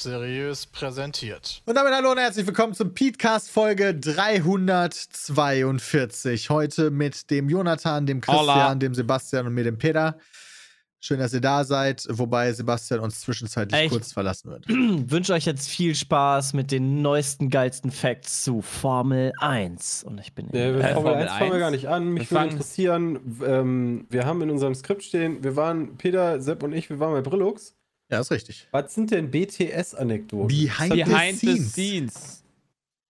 seriös präsentiert. Und damit hallo und herzlich willkommen zum Petecast Folge 342. Heute mit dem Jonathan, dem Christian, Hola. dem Sebastian und mir, dem Peter. Schön, dass ihr da seid, wobei Sebastian uns zwischenzeitlich Echt? kurz verlassen wird. wünsche euch jetzt viel Spaß mit den neuesten, geilsten Facts zu Formel 1. Und ich bin Ja, wir äh, Formel Formel 1 fangen wir gar nicht an. Mich würde interessieren, ähm, wir haben in unserem Skript stehen, wir waren, Peter, Sepp und ich, wir waren bei Brillux. Ja, ist richtig. Was sind denn BTS-Anekdoten? Behind, Behind the the scenes. scenes.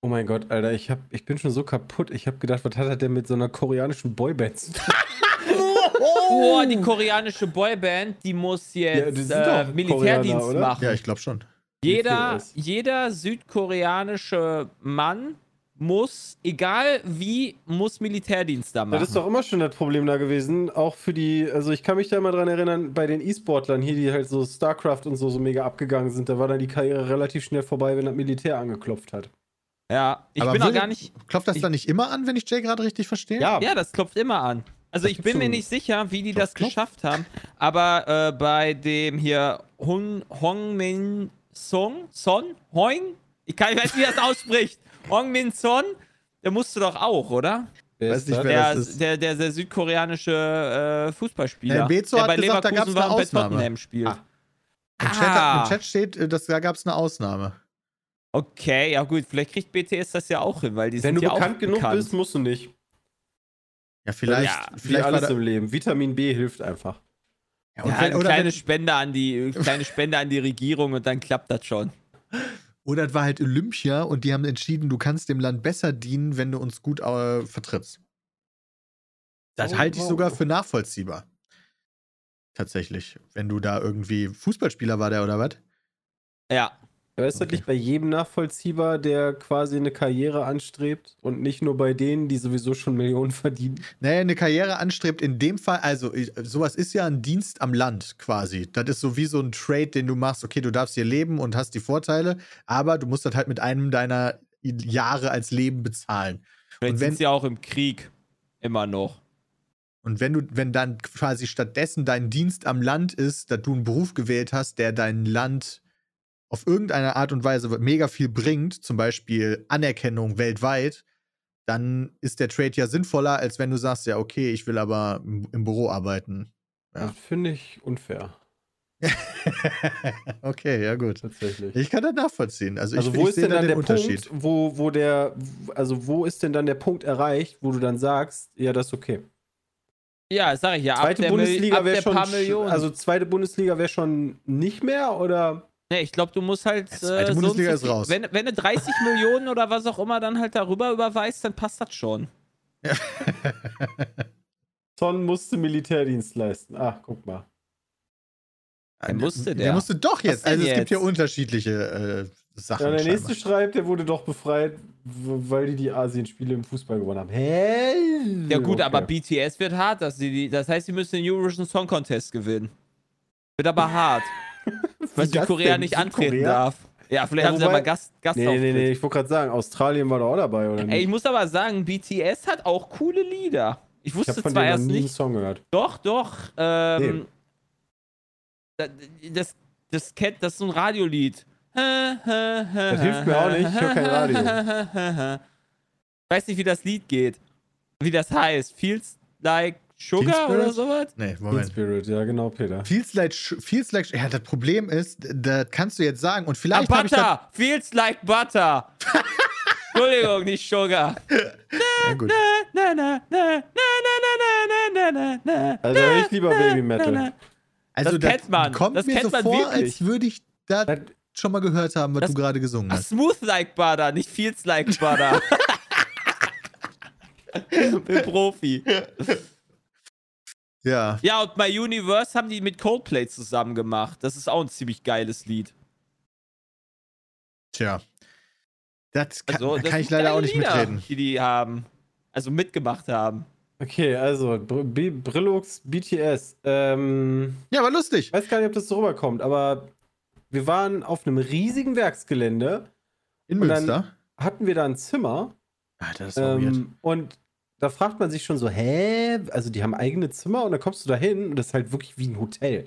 Oh mein Gott, Alter, ich, hab, ich bin schon so kaputt. Ich habe gedacht, was hat er denn mit so einer koreanischen Boyband zu tun? Oh, die koreanische Boyband, die muss Ja, die jetzt äh, Militärdienst Koreaner, machen. Ja, ich glaube schon. jeder, jeder südkoreanische Mann muss, egal wie, muss Militärdienst da Das machen. ist doch immer schon das Problem da gewesen. Auch für die, also ich kann mich da immer dran erinnern, bei den E-Sportlern hier, die halt so StarCraft und so, so mega abgegangen sind, da war dann die Karriere relativ schnell vorbei, wenn das Militär angeklopft hat. ja, ich Aber bin auch gar nicht. Klopft das Ich- dann nicht immer an, wenn ich Jay gerade richtig verstehe? Ja, Ja, das klopft immer an. Also Das ich bin mir nicht sicher, wie die Klopf, das klopf. geschafft haben. Aber äh, bei dem hier Hong, Hong Min Song, Son, Hoing, ich kann ich weiß nicht, wie das ausspricht. Hong Min Son, der musste doch auch, oder? wer weiß nicht, wer Der, das ist. der, der, der südkoreanische äh, Fußballspieler. Bezo der hat bei gesagt, da Leverkusen gab's eine war und bei Ausnahme. Tottenham spielt. Ah. Im, Chat, Ah. Im Chat steht, äh, dass, da gab es eine Ausnahme. Okay, ja gut, vielleicht kriegt BTS das ja auch hin, weil die Wenn sind du ja bekannt auch genug bekannt. bist, musst du nicht. Ja, vielleicht. Ja, vielleicht alles da, im Leben. Vitamin B hilft einfach. ja, und ja, wenn, eine oder, kleine wenn, Spende an die kleine Spende an die Regierung und dann klappt das schon. Oder es war halt Olympia und die haben entschieden, du kannst dem Land besser dienen, wenn du uns gut äh, vertrittst. Das Oh, halte ich wow. sogar für nachvollziehbar. Tatsächlich. Wenn du da irgendwie Fußballspieler war der oder was? Ja. Aber ist das nicht bei jedem nachvollziehbar, der quasi eine Karriere anstrebt und nicht nur bei denen, die sowieso schon Millionen verdienen? Naja, eine Karriere anstrebt in dem Fall, also sowas ist ja ein Dienst am Land quasi. Das ist so wie so ein Trade, den du machst. Okay, du darfst hier leben und hast die Vorteile, aber du musst das halt mit einem deiner Jahre als Leben bezahlen. Vielleicht Und wenn- sind sie auch im Krieg immer noch. Und wenn du, wenn dann quasi stattdessen dein Dienst am Land ist, dass du einen Beruf gewählt hast, der dein Land auf irgendeine Art und Weise mega viel bringt, zum Beispiel Anerkennung weltweit, dann ist der Trade ja sinnvoller, als wenn du sagst, ja, okay, ich will aber im, Büro arbeiten. Ja. Das finde ich unfair, okay, ja gut. tatsächlich. Ich kann das nachvollziehen. Also, also ich, wo ich ist denn da dann den der Unterschied. Punkt, wo, wo der, also wo ist denn dann der Punkt erreicht, wo du dann sagst, ja, das ist okay. Ja, sag ich ja. Ab Zweite Bundesliga wäre schon, paar Millionen. also zweite Bundesliga wäre schon nicht mehr oder? Nee, ich glaube, du musst halt. Ja, äh, so Bundesliga so ist raus. Wenn, wenn du 30 Millionen oder was auch immer dann halt darüber überweist, dann passt das schon. Son musste Militärdienst leisten. Ach, guck mal. Der musste Der der. musste doch jetzt. Also es gibt jetzt? ja unterschiedliche äh, Sachen. Ja, der nächste scheinbar. schreibt, der wurde doch befreit, weil die die Asienspiele im Fußball gewonnen haben. Hä? Ja gut, Okay. aber BTS wird hart, dass sie die, das heißt, sie müssen den Eurovision Song Contest gewinnen. Wird aber hart, weil das Südkorea nicht antreten Südkorea? darf. Ja, vielleicht Ja, haben sie aber Gast, Nee, Gastauftritt. nee, nee, ich wollte gerade sagen, Australien war da auch dabei, oder nicht? Ey, ich muss aber sagen, BTS hat auch coole Lieder. Ich ich wusste von zwar erst nicht. Song gehört. Doch, doch. Ähm, da- das, das, kennt, das ist so ein Radiolied. Das hilft mir auch nicht, ich hör kein Radio. Ich weiß nicht, wie das Lied geht. Wie das heißt. Feels like Sugar oder sowas? Nee, Moment. Field Spirit, ja, genau, Peter. Feels like, feels like, ja, das Problem ist, das kannst du jetzt sagen und vielleicht. Ah, Butter! Ich feels like Butter! Entschuldigung, nicht Sugar. Na, gut. Na, na, na, also höre ich lieber Baby Metal. Also das, kennt man. kommt das mir so vor, wirklich. als würde ich da schon mal gehört haben, was das, du gerade gesungen hast. Smooth like butter, nicht feels like butter. Bin Profi. Ja. Ja, und My Universe haben die mit Coldplay zusammen gemacht. Das ist auch ein ziemlich geiles Lied. Tja. Das kann, Also, da das kann ich leider auch nicht Lieder, mitreden. Die die haben. Also mitgemacht haben. Okay, also Br Brillux BTS. Ähm, Ja, war lustig. ich weiß gar nicht, ob das so rüberkommt, aber wir waren auf einem riesigen Werksgelände, In Und dann- Münster. hatten wir da ein Zimmer Alter, das war weird. ähm, und da fragt man sich schon so, hä? Also die haben eigene Zimmer und dann kommst du da hin und das ist halt wirklich wie ein Hotel.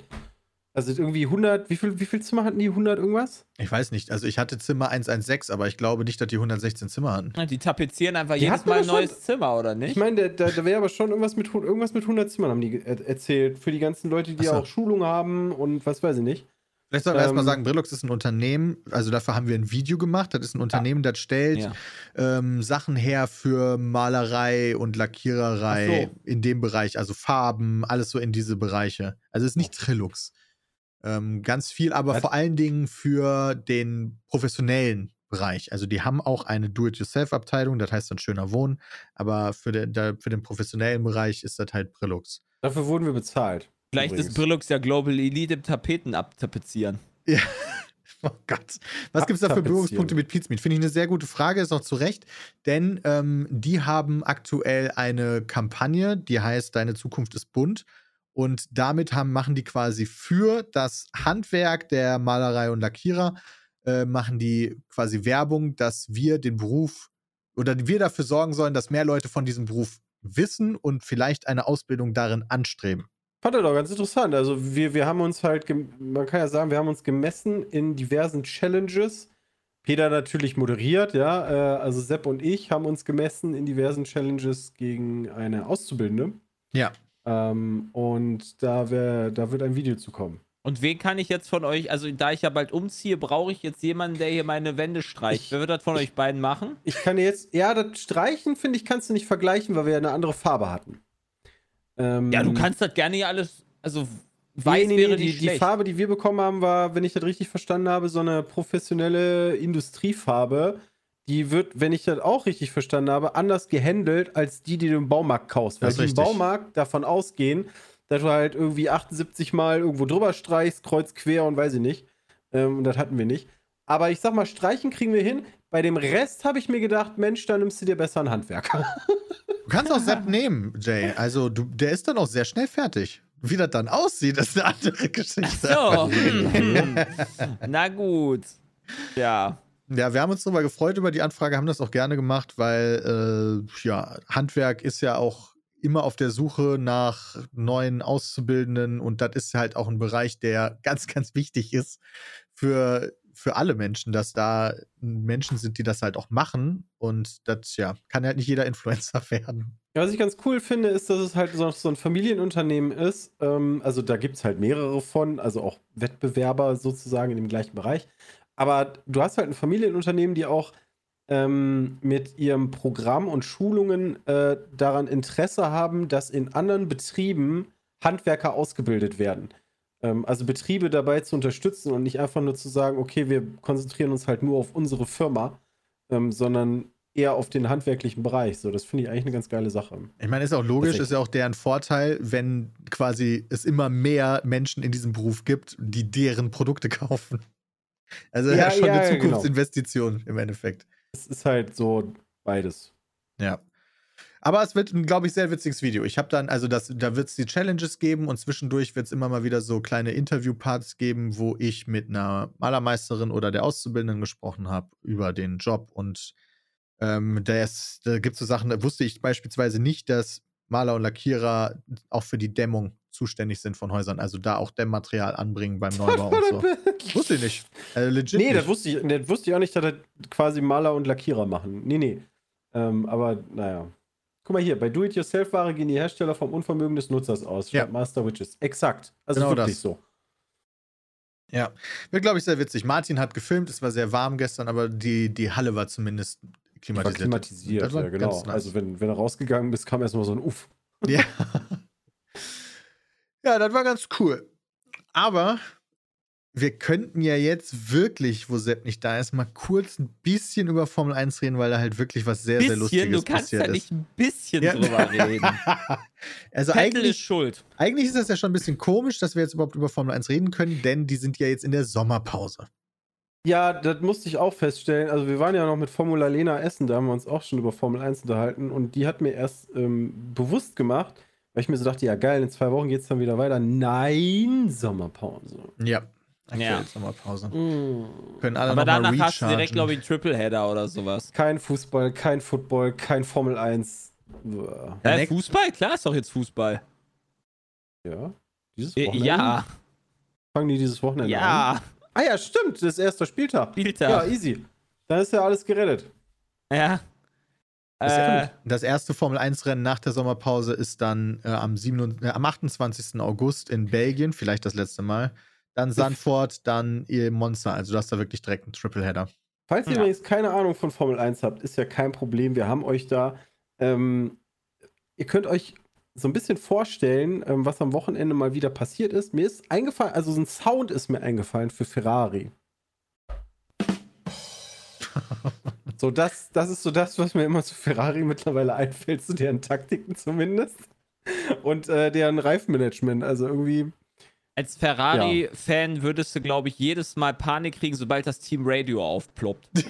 Also irgendwie 100, wie viel, wie viel Zimmer hatten die? 100 irgendwas? Ich weiß nicht. Also ich hatte Zimmer 116, aber ich glaube nicht, dass die 116 Zimmer hatten. Die tapezieren einfach Die jedes hatten Mal ein aber schon- neues Zimmer, oder Ich nicht? meine, da, da wäre aber schon irgendwas mit, irgendwas mit 100 Zimmern, haben die er erzählt. Für die ganzen Leute, die so. auch Schulung haben und was weiß ich nicht. Vielleicht sollten wir erstmal Ähm, sagen, Brillux ist ein Unternehmen, also dafür haben wir ein Video gemacht. Das ist ein Unternehmen, das stellt Ja. ähm, Sachen her für Malerei und Lackiererei Ach in dem Bereich, also Farben, alles so in diese Bereiche. Also es ist nicht Trilux. Ähm, ganz viel, aber Was? vor allen Dingen für den professionellen Bereich. Also die haben auch eine Do-it-yourself-Abteilung, das heißt dann schöner Wohnen, aber für den, da, für den professionellen Bereich ist das halt Brillux. Dafür wurden wir bezahlt. Vielleicht übrigens. ist Brillux ja Global Elite im Tapeten abtapezieren. Oh Gott. Was gibt es da für. Berührungspunkte mit Pizmeet? Finde ich eine sehr gute Frage, ist auch zu Recht, denn ähm, die haben aktuell eine Kampagne, die heißt Deine Zukunft ist bunt. Und damit haben, machen die quasi für das Handwerk der Malerei und Lackierer, äh, machen die quasi Werbung, dass wir den Beruf oder wir dafür sorgen sollen, dass mehr Leute von diesem Beruf wissen und vielleicht eine Ausbildung darin anstreben. Fand er doch ganz interessant. Also wir, wir haben uns halt, man kann ja sagen, wir haben uns gemessen in diversen Challenges. Peter natürlich moderiert, ja. Äh, also Sepp und ich haben uns gemessen in diversen Challenges gegen eine Auszubildende. Ja. Ähm, und da, wär, da wird ein Video zu kommen. Und wen kann ich jetzt von euch, also da ich ja bald umziehe, brauche ich jetzt jemanden, der hier meine Wände streicht. Ich- Wer wird das von euch beiden machen? Ich kann jetzt, ja, das Streichen, finde ich, kannst du nicht vergleichen, weil wir ja eine andere Farbe hatten. Ähm, Ja, du kannst das gerne hier alles, also weiß nee, nee, wäre nee, nicht die, die. Farbe, die wir bekommen haben, war, wenn ich das richtig verstanden habe, so eine professionelle Industriefarbe. Die wird, wenn ich das auch richtig verstanden habe, anders gehandelt als die, die du im Baumarkt kaufst. Weil die im. Baumarkt davon ausgehen, dass du halt irgendwie 78 Mal irgendwo drüber streichst, kreuz quer und weiß ich nicht. Ähm, und das hatten wir nicht. Aber ich sag mal, streichen kriegen wir hin. Bei dem Rest habe ich mir gedacht, Mensch, dann nimmst du dir besser einen Handwerker. Du kannst auch Sepp nehmen, Jay. Also, du, der ist dann auch sehr schnell fertig. Wie das dann aussieht, ist eine andere Geschichte. So. hm. Na gut. Ja. Ja, wir haben uns darüber gefreut über die Anfrage, haben das auch gerne gemacht, weil äh, ja, Handwerk ist ja auch immer auf der Suche nach neuen Auszubildenden und das ist halt auch ein Bereich, der ganz, ganz wichtig ist für, für alle Menschen, dass da Menschen sind, die das halt auch machen und das, ja, kann halt nicht jeder Influencer werden. Ja, was ich ganz cool finde, ist, dass es halt so, ein Familienunternehmen ist. Ähm, also da gibt es halt mehrere von, also auch Wettbewerber sozusagen in dem gleichen Bereich. Aber du hast halt ein Familienunternehmen, die auch ähm, mit ihrem Programm und Schulungen äh, daran Interesse haben, dass in anderen Betrieben Handwerker ausgebildet werden. Ähm, also Betriebe dabei zu unterstützen und nicht einfach nur zu sagen, okay, wir konzentrieren uns halt nur auf unsere Firma, ähm, sondern eher auf den handwerklichen Bereich. So, das finde ich eigentlich eine ganz geile Sache. Ich meine, ist auch logisch, ist ja auch deren Vorteil, wenn quasi es immer mehr Menschen in diesem Beruf gibt, die deren Produkte kaufen. Also ja, Ja, schon ja, eine genau. Zukunftsinvestition im Endeffekt. Es ist halt so beides. Ja. Aber es wird ein, glaube ich, sehr witziges Video. Ich habe dann, also das, da wird es die Challenges geben und zwischendurch wird es immer mal wieder so kleine Interviewparts geben, wo ich mit einer Malermeisterin oder der Auszubildenden gesprochen habe über den Job. Und ähm, das, da gibt es so Sachen, da wusste ich beispielsweise nicht, dass Maler und Lackierer auch für die Dämmung zuständig sind von Häusern. Also da auch Dämmmaterial anbringen beim Neubau und so. Wusste ich nicht. Also legit nee, nicht. das wusste, ich, das wusste ich auch nicht, dass das quasi Maler und Lackierer machen. Nee, nee. Ähm, aber naja. Guck mal hier, bei Do-It-Yourself-Ware gehen die Hersteller vom Unvermögen des Nutzers aus. Ja. Master Witches. Exakt. Also Genau wirklich das. so. Ja, wird, glaube ich, sehr witzig. Martin hat gefilmt, es war sehr warm gestern, aber die, die Halle war zumindest War klimatisiert. klimatisiert, Das war ja, genau. nice. Also wenn, wenn du rausgegangen bist, kam erstmal so ein Uff. Ja. ja, das war ganz cool. Aber wir könnten ja jetzt wirklich, wo Sepp nicht da ist, mal kurz ein bisschen über Formel 1 reden, weil da halt wirklich was sehr, sehr Bisschen, Lustiges du kannst passiert ja nicht ist. ein bisschen Ja. drüber reden. also Vettel ist eigentlich, schuld. eigentlich ist das ja schon ein bisschen komisch, dass wir jetzt überhaupt über Formel 1 reden können, denn die sind ja jetzt in der Sommerpause. Ja, das musste ich auch feststellen. Also wir waren ja noch mit Formula Lena Essen, da haben wir uns auch schon über Formel 1 unterhalten und die hat mir erst ähm, bewusst gemacht, weil ich mir so dachte, ja geil, in zwei Wochen geht es dann wieder weiter. Nein, Sommerpause. Ja. Aktuell Ja. ist Sommerpause. Mm. Können alle Aber noch mal danach hast du direkt, glaube ich, einen Tripleheader oder sowas. Kein Fußball, kein Football, kein Formel 1. Uah. Äh, Fußball? Klar, ist doch jetzt Fußball. Ja. Dieses Äh, Wochenende? ja, Fangen die dieses Wochenende an? ja, Ah ja, stimmt, das ist erster Spieltag. Ja, Spieltag. easy. Dann ist ja alles gerettet. Ja. Das, Äh, das erste Formel-1-Rennen nach der Sommerpause ist dann äh, am, 27, äh, am 28. August in Belgien, vielleicht das letzte Mal. Dann Sandford, dann ihr Monster. Also du hast da wirklich direkt einen Tripleheader. Falls ihr Ja. übrigens keine Ahnung von Formel 1 habt, ist ja kein Problem. Wir haben euch da. Ähm, ihr könnt euch so ein bisschen vorstellen, ähm, was am Wochenende mal wieder passiert ist. Mir ist eingefallen, also so ein Sound ist mir eingefallen für Ferrari. so, das, das ist so das, was mir immer zu Ferrari mittlerweile einfällt, zu deren Taktiken zumindest. Und äh, deren Reifenmanagement. Also irgendwie. Als Ferrari-Fan würdest du, glaube ich, jedes Mal Panik kriegen, sobald das Team Radio aufploppt.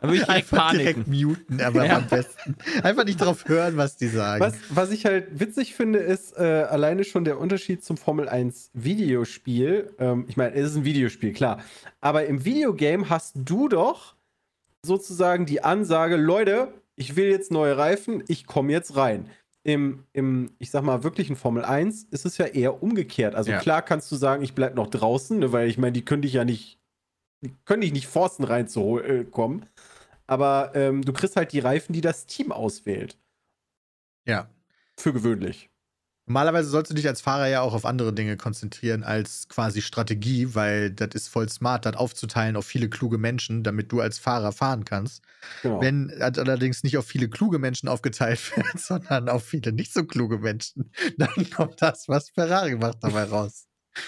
Da würde ich direkt Einfach direkt paniken. muten, aber Ja. am besten. Einfach nicht drauf hören, was die sagen. Was, was ich halt witzig finde, ist äh, alleine schon der Unterschied zum Formel 1 Videospiel. Ähm, ich meine, es ist ein Videospiel, klar. Aber im Videogame hast du doch sozusagen die Ansage, Leute, ich will jetzt neue Reifen, ich komme jetzt rein. Im, Im, ich sag mal, wirklichen Formel 1 ist es ja eher umgekehrt. Also Ja. klar kannst du sagen, ich bleib noch draußen, ne, weil ich meine, die können dich ja nicht, die können dich nicht forcen reinzukommen. Aber ähm, du kriegst halt die Reifen, die das Team auswählt. ja. Für gewöhnlich. Normalerweise sollst du dich als Fahrer ja auch auf andere Dinge konzentrieren als quasi Strategie, weil das ist voll smart, das aufzuteilen auf viele kluge Menschen, damit du als Fahrer fahren kannst. Genau. Wenn das allerdings nicht auf viele kluge Menschen aufgeteilt wird, sondern auf viele nicht so kluge Menschen, dann kommt das, was Ferrari macht, dabei raus.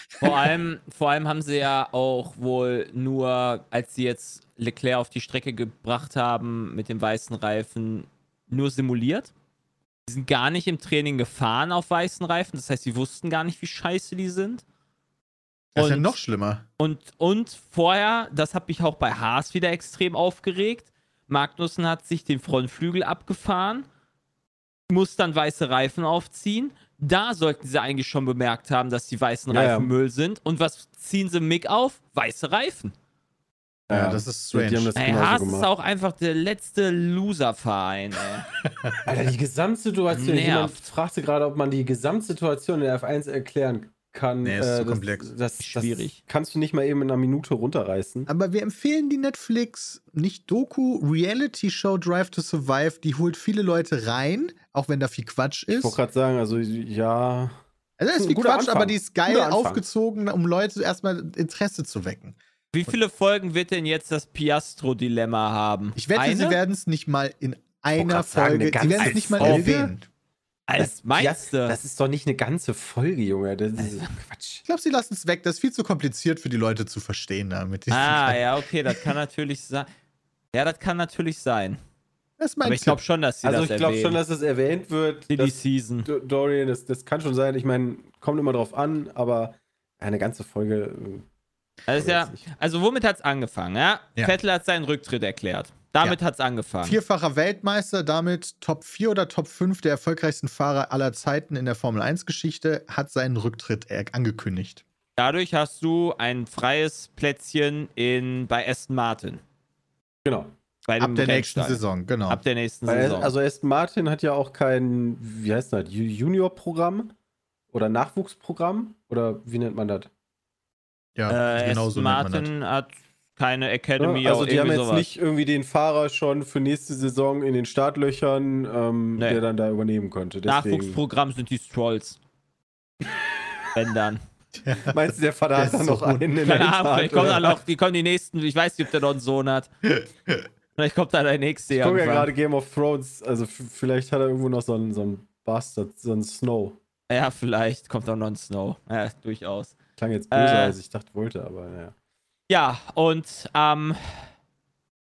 Vor allem, vor allem haben sie ja auch wohl nur, als sie jetzt Leclerc auf die Strecke gebracht haben mit dem weißen Reifen, nur simuliert. Die sind gar nicht im Training gefahren auf weißen Reifen. Das heißt, sie wussten gar nicht, wie scheiße die sind. Das ist ja Und- noch schlimmer. Und, und vorher, das hat mich auch bei Haas wieder extrem aufgeregt. Magnussen hat sich den Frontflügel abgefahren, muss dann weiße Reifen aufziehen. Da sollten sie eigentlich schon bemerkt haben, dass die weißen Ja, ja. Reifen Müll sind. Und was ziehen sie Mick auf? Weiße Reifen. Ja, das ist Die- die strange. haben das Ey, Haas ist gemacht. auch einfach der letzte Loser-Verein. ey. Alter, die Gesamtsituation. Nervt. Jemand fragte gerade, ob man die Gesamtsituation in der F1 erklären kann. Nee, ist zu das, komplex. Das, das Schwierig. kannst du nicht mal eben in einer Minute runterreißen. Aber wir empfehlen die Netflix, nicht Doku, Reality-Show Drive to Survive. Die holt viele Leute rein, auch wenn da viel Quatsch Ich ist. wollte gerade sagen, also ja. Also da ist Ein viel Quatsch, Anfang. aber die ist geil aufgezogen, um Leute erstmal Interesse zu wecken. Wie viele Folgen wird denn jetzt das Piastro-Dilemma haben? Ich wette, Eine? sie werden es nicht mal in einer sagen, Folge, eine sie werden es nicht mal Folge? erwähnen. Als meinst du? Das ist doch nicht eine ganze Folge, Junge. Das ist Quatsch. Ich glaube, sie lassen es weg. Das ist viel zu kompliziert für die Leute zu verstehen damit. Ah, ja, okay, das kann natürlich sein. Ja, das kann natürlich sein. Das ist mein Aber ich glaube schon, dass sie Also das ich glaube schon, dass es erwähnt wird. Die Season. Do- Dorian, das, das kann schon sein. Ich meine, kommt immer drauf an, aber eine ganze Folge. Also, ja, also womit hat es angefangen? Ja? Ja. Vettel hat seinen Rücktritt erklärt. Damit Ja. hat es angefangen. Vierfacher Weltmeister, damit Top 4 oder Top 5 der erfolgreichsten Fahrer aller Zeiten in der Formel 1-Geschichte, hat seinen Rücktritt angekündigt. Dadurch hast du ein freies Plätzchen in, bei Aston Martin. Genau. Bei Ab der nächsten. Saison, genau. Ab der nächsten Weil, Saison. also Aston Martin hat ja auch kein, wie heißt das, Ju- Junior-Programm oder Nachwuchsprogramm oder wie nennt man das? Ja, äh, genau Aston so nennt man das. Martin hat keine Academy. Ja, also die haben jetzt sowas. nicht irgendwie den Fahrer schon für nächste Saison in den Startlöchern, ähm, Nee. der dann da übernehmen könnte. Deswegen. Nachwuchsprogramm sind die Strolls. Wenn dann. Meinst du, der Vater Der hat ist dann so noch gut. einen in der Keine Ahnung, vielleicht kommen dann noch, die kommen die nächsten, ich weiß nicht, ob der noch einen Sohn hat. Vielleicht kommt da der nächste Ich gucke ja gerade Game of Thrones, also vielleicht hat er irgendwo noch so einen, so einen Bastard, so einen Snow. Ja, vielleicht kommt auch noch ein Snow. Ja, durchaus. Klang jetzt böse, Äh. als ich dachte, wollte, aber naja. Ja, und am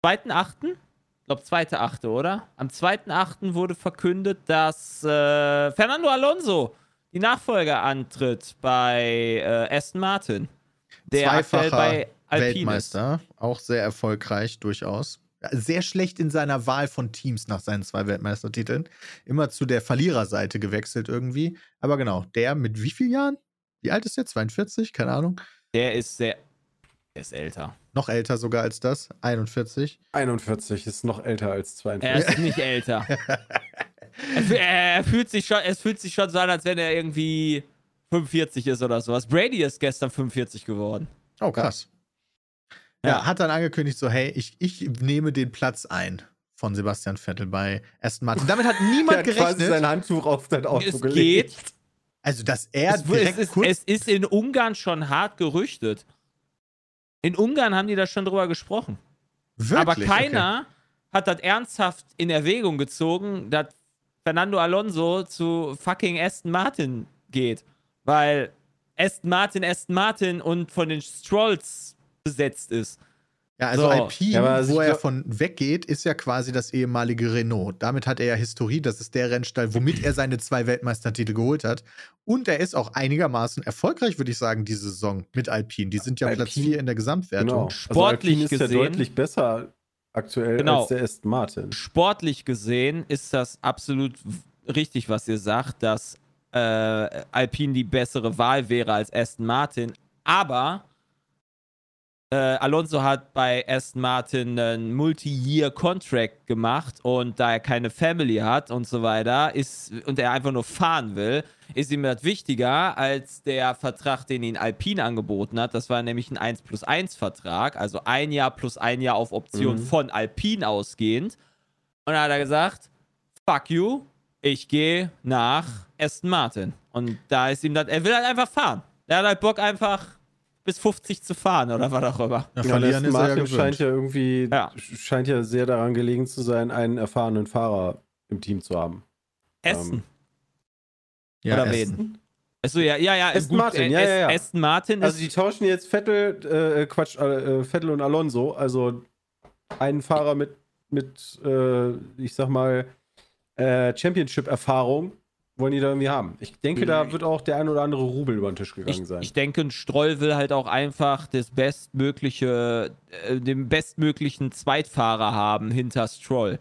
2.8., ich glaube 2.8., oder? Am 2.8. wurde verkündet, dass äh, Fernando Alonso die Nachfolger antritt bei äh, Aston Martin. Der Zweifacher bei Alpine ist. Weltmeister, auch sehr erfolgreich durchaus. Sehr schlecht in seiner Wahl von Teams nach seinen zwei Weltmeistertiteln. Immer zu der Verliererseite gewechselt irgendwie. Aber genau, der mit wie vielen Jahren? Wie alt ist der? 42? Keine Ahnung. Der ist sehr. Der ist älter. Noch älter sogar als das. 41. 41 ist noch älter als 42. Er ist nicht älter. er, er fühlt sich schon, es fühlt sich schon so an, als wenn er irgendwie 45 ist oder sowas. Brady ist gestern 45 geworden. Oh, krass. Ja, Ja. hat dann angekündigt, so, hey, ich, ich nehme den Platz ein von Sebastian Vettel bei Aston Martin. Damit hat Der niemand hat quasi gerechnet. sein Handtuch auf dein Auto Es gelegt. geht. Also, dass er Es, es, direkt ist, kurz es ist in Ungarn schon hart gerüchtet. In Ungarn haben die da schon drüber gesprochen. wirklich, Aber okay. keiner hat das ernsthaft in Erwägung gezogen, dass Fernando Alonso zu fucking Aston Martin geht. Weil Aston Martin Aston Martin und von den Strolls besetzt ist. Ja, also So. Alpine, Ja, also wo er von weggeht, ist ja quasi das ehemalige Renault. Damit hat er ja Historie. Das ist der Rennstall, womit er seine zwei Weltmeistertitel geholt hat. Und er ist auch einigermaßen erfolgreich, würde ich sagen, diese Saison mit Alpine. Die sind ja Platz Alpine- 4 in der Gesamtwertung. Genau. Sportlich also Alpine ist gesehen- ja deutlich besser aktuell Genau. als der Aston Martin. Sportlich gesehen ist das absolut richtig, was ihr sagt, dass äh, Alpine die bessere Wahl wäre als Aston Martin. Aber äh, Alonso hat bei Aston Martin einen Multi-Year-Contract gemacht und da er keine Family hat und so weiter ist und er einfach nur fahren will, ist ihm das wichtiger als der Vertrag, den ihn Alpine angeboten hat. Das war nämlich ein 1 plus 1 Vertrag, also ein Jahr plus ein Jahr auf Option Mhm. von Alpine ausgehend. Und da hat er gesagt, fuck you, ich gehe nach Aston Martin. Und da ist ihm das, er will halt einfach fahren. Er hat halt Bock einfach bis 50 zu fahren oder was auch immer. Ja, Ja, verlieren Aston ist ja scheint ja irgendwie Ja. scheint ja sehr daran gelegen zu sein, einen erfahrenen Fahrer im Team zu haben. Essen. Ähm, ja, oder Aston. wen? Achso, ja, ja, ja. Aston Martin, ja, Ast- ja, ja. Aston Martin Also die tauschen jetzt Vettel, äh, Quatsch, äh, Vettel und Alonso, also einen Fahrer mit, mit äh, ich sag mal, äh, Championship-Erfahrung wollen die da irgendwie haben. Ich denke, da wird auch der ein oder andere Rubel über den Tisch gegangen Ich, sein. ich denke, ein Stroll will halt auch einfach das bestmögliche, äh, den bestmöglichen Zweitfahrer haben hinter Stroll.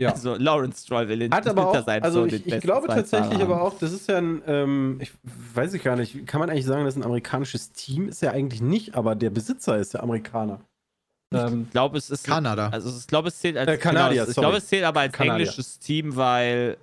Ja. Also Lawrence Stroll will Hat hinter aber auch, seinem also Sohn ich, den ich besten glaube tatsächlich haben. aber auch, das ist ja ein, ähm, ich weiß ich gar nicht, kann man eigentlich sagen, das ist ein amerikanisches Team? Ist ja eigentlich nicht, aber der Besitzer ist ja Amerikaner. Ähm, Ich glaube, es ist. Kanada. Also ich glaube, es zählt als. Äh, Kanadier, genau, ich glaube, es zählt aber als Kanadier. englisches Team, weil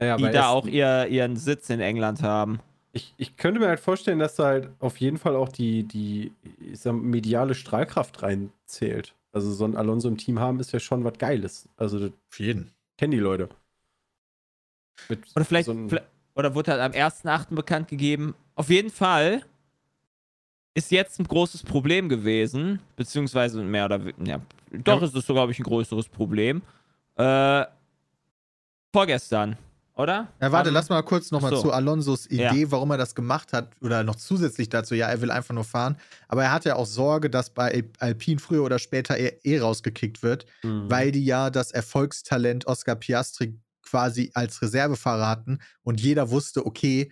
ja, die da auch ihr, ihren Sitz in England haben. Ich, ich könnte mir halt vorstellen, dass da halt auf jeden Fall auch die, die ich sag, mediale Strahlkraft reinzählt. Also so ein Alonso im Team haben ist ja schon was Geiles. Also das Auf jeden. kennen die Leute. Mit Oder vielleicht, so oder wurde halt am 1.8. bekannt gegeben. Auf jeden Fall ist jetzt ein großes Problem gewesen, beziehungsweise mehr oder weniger, ja, doch Ja. ist es so, glaube ich, ein größeres Problem. Äh, vorgestern, oder? Ja, warte, Am- lass mal kurz nochmal so. zu Alonsos Idee, Ja. warum er das gemacht hat. Oder noch zusätzlich dazu, ja, er will einfach nur fahren. Aber er hatte ja auch Sorge, dass bei Al- Alpine früher oder später eh, eh rausgekickt wird, Mhm. weil die ja das Erfolgstalent Oscar Piastri quasi als Reservefahrer hatten und jeder wusste, okay,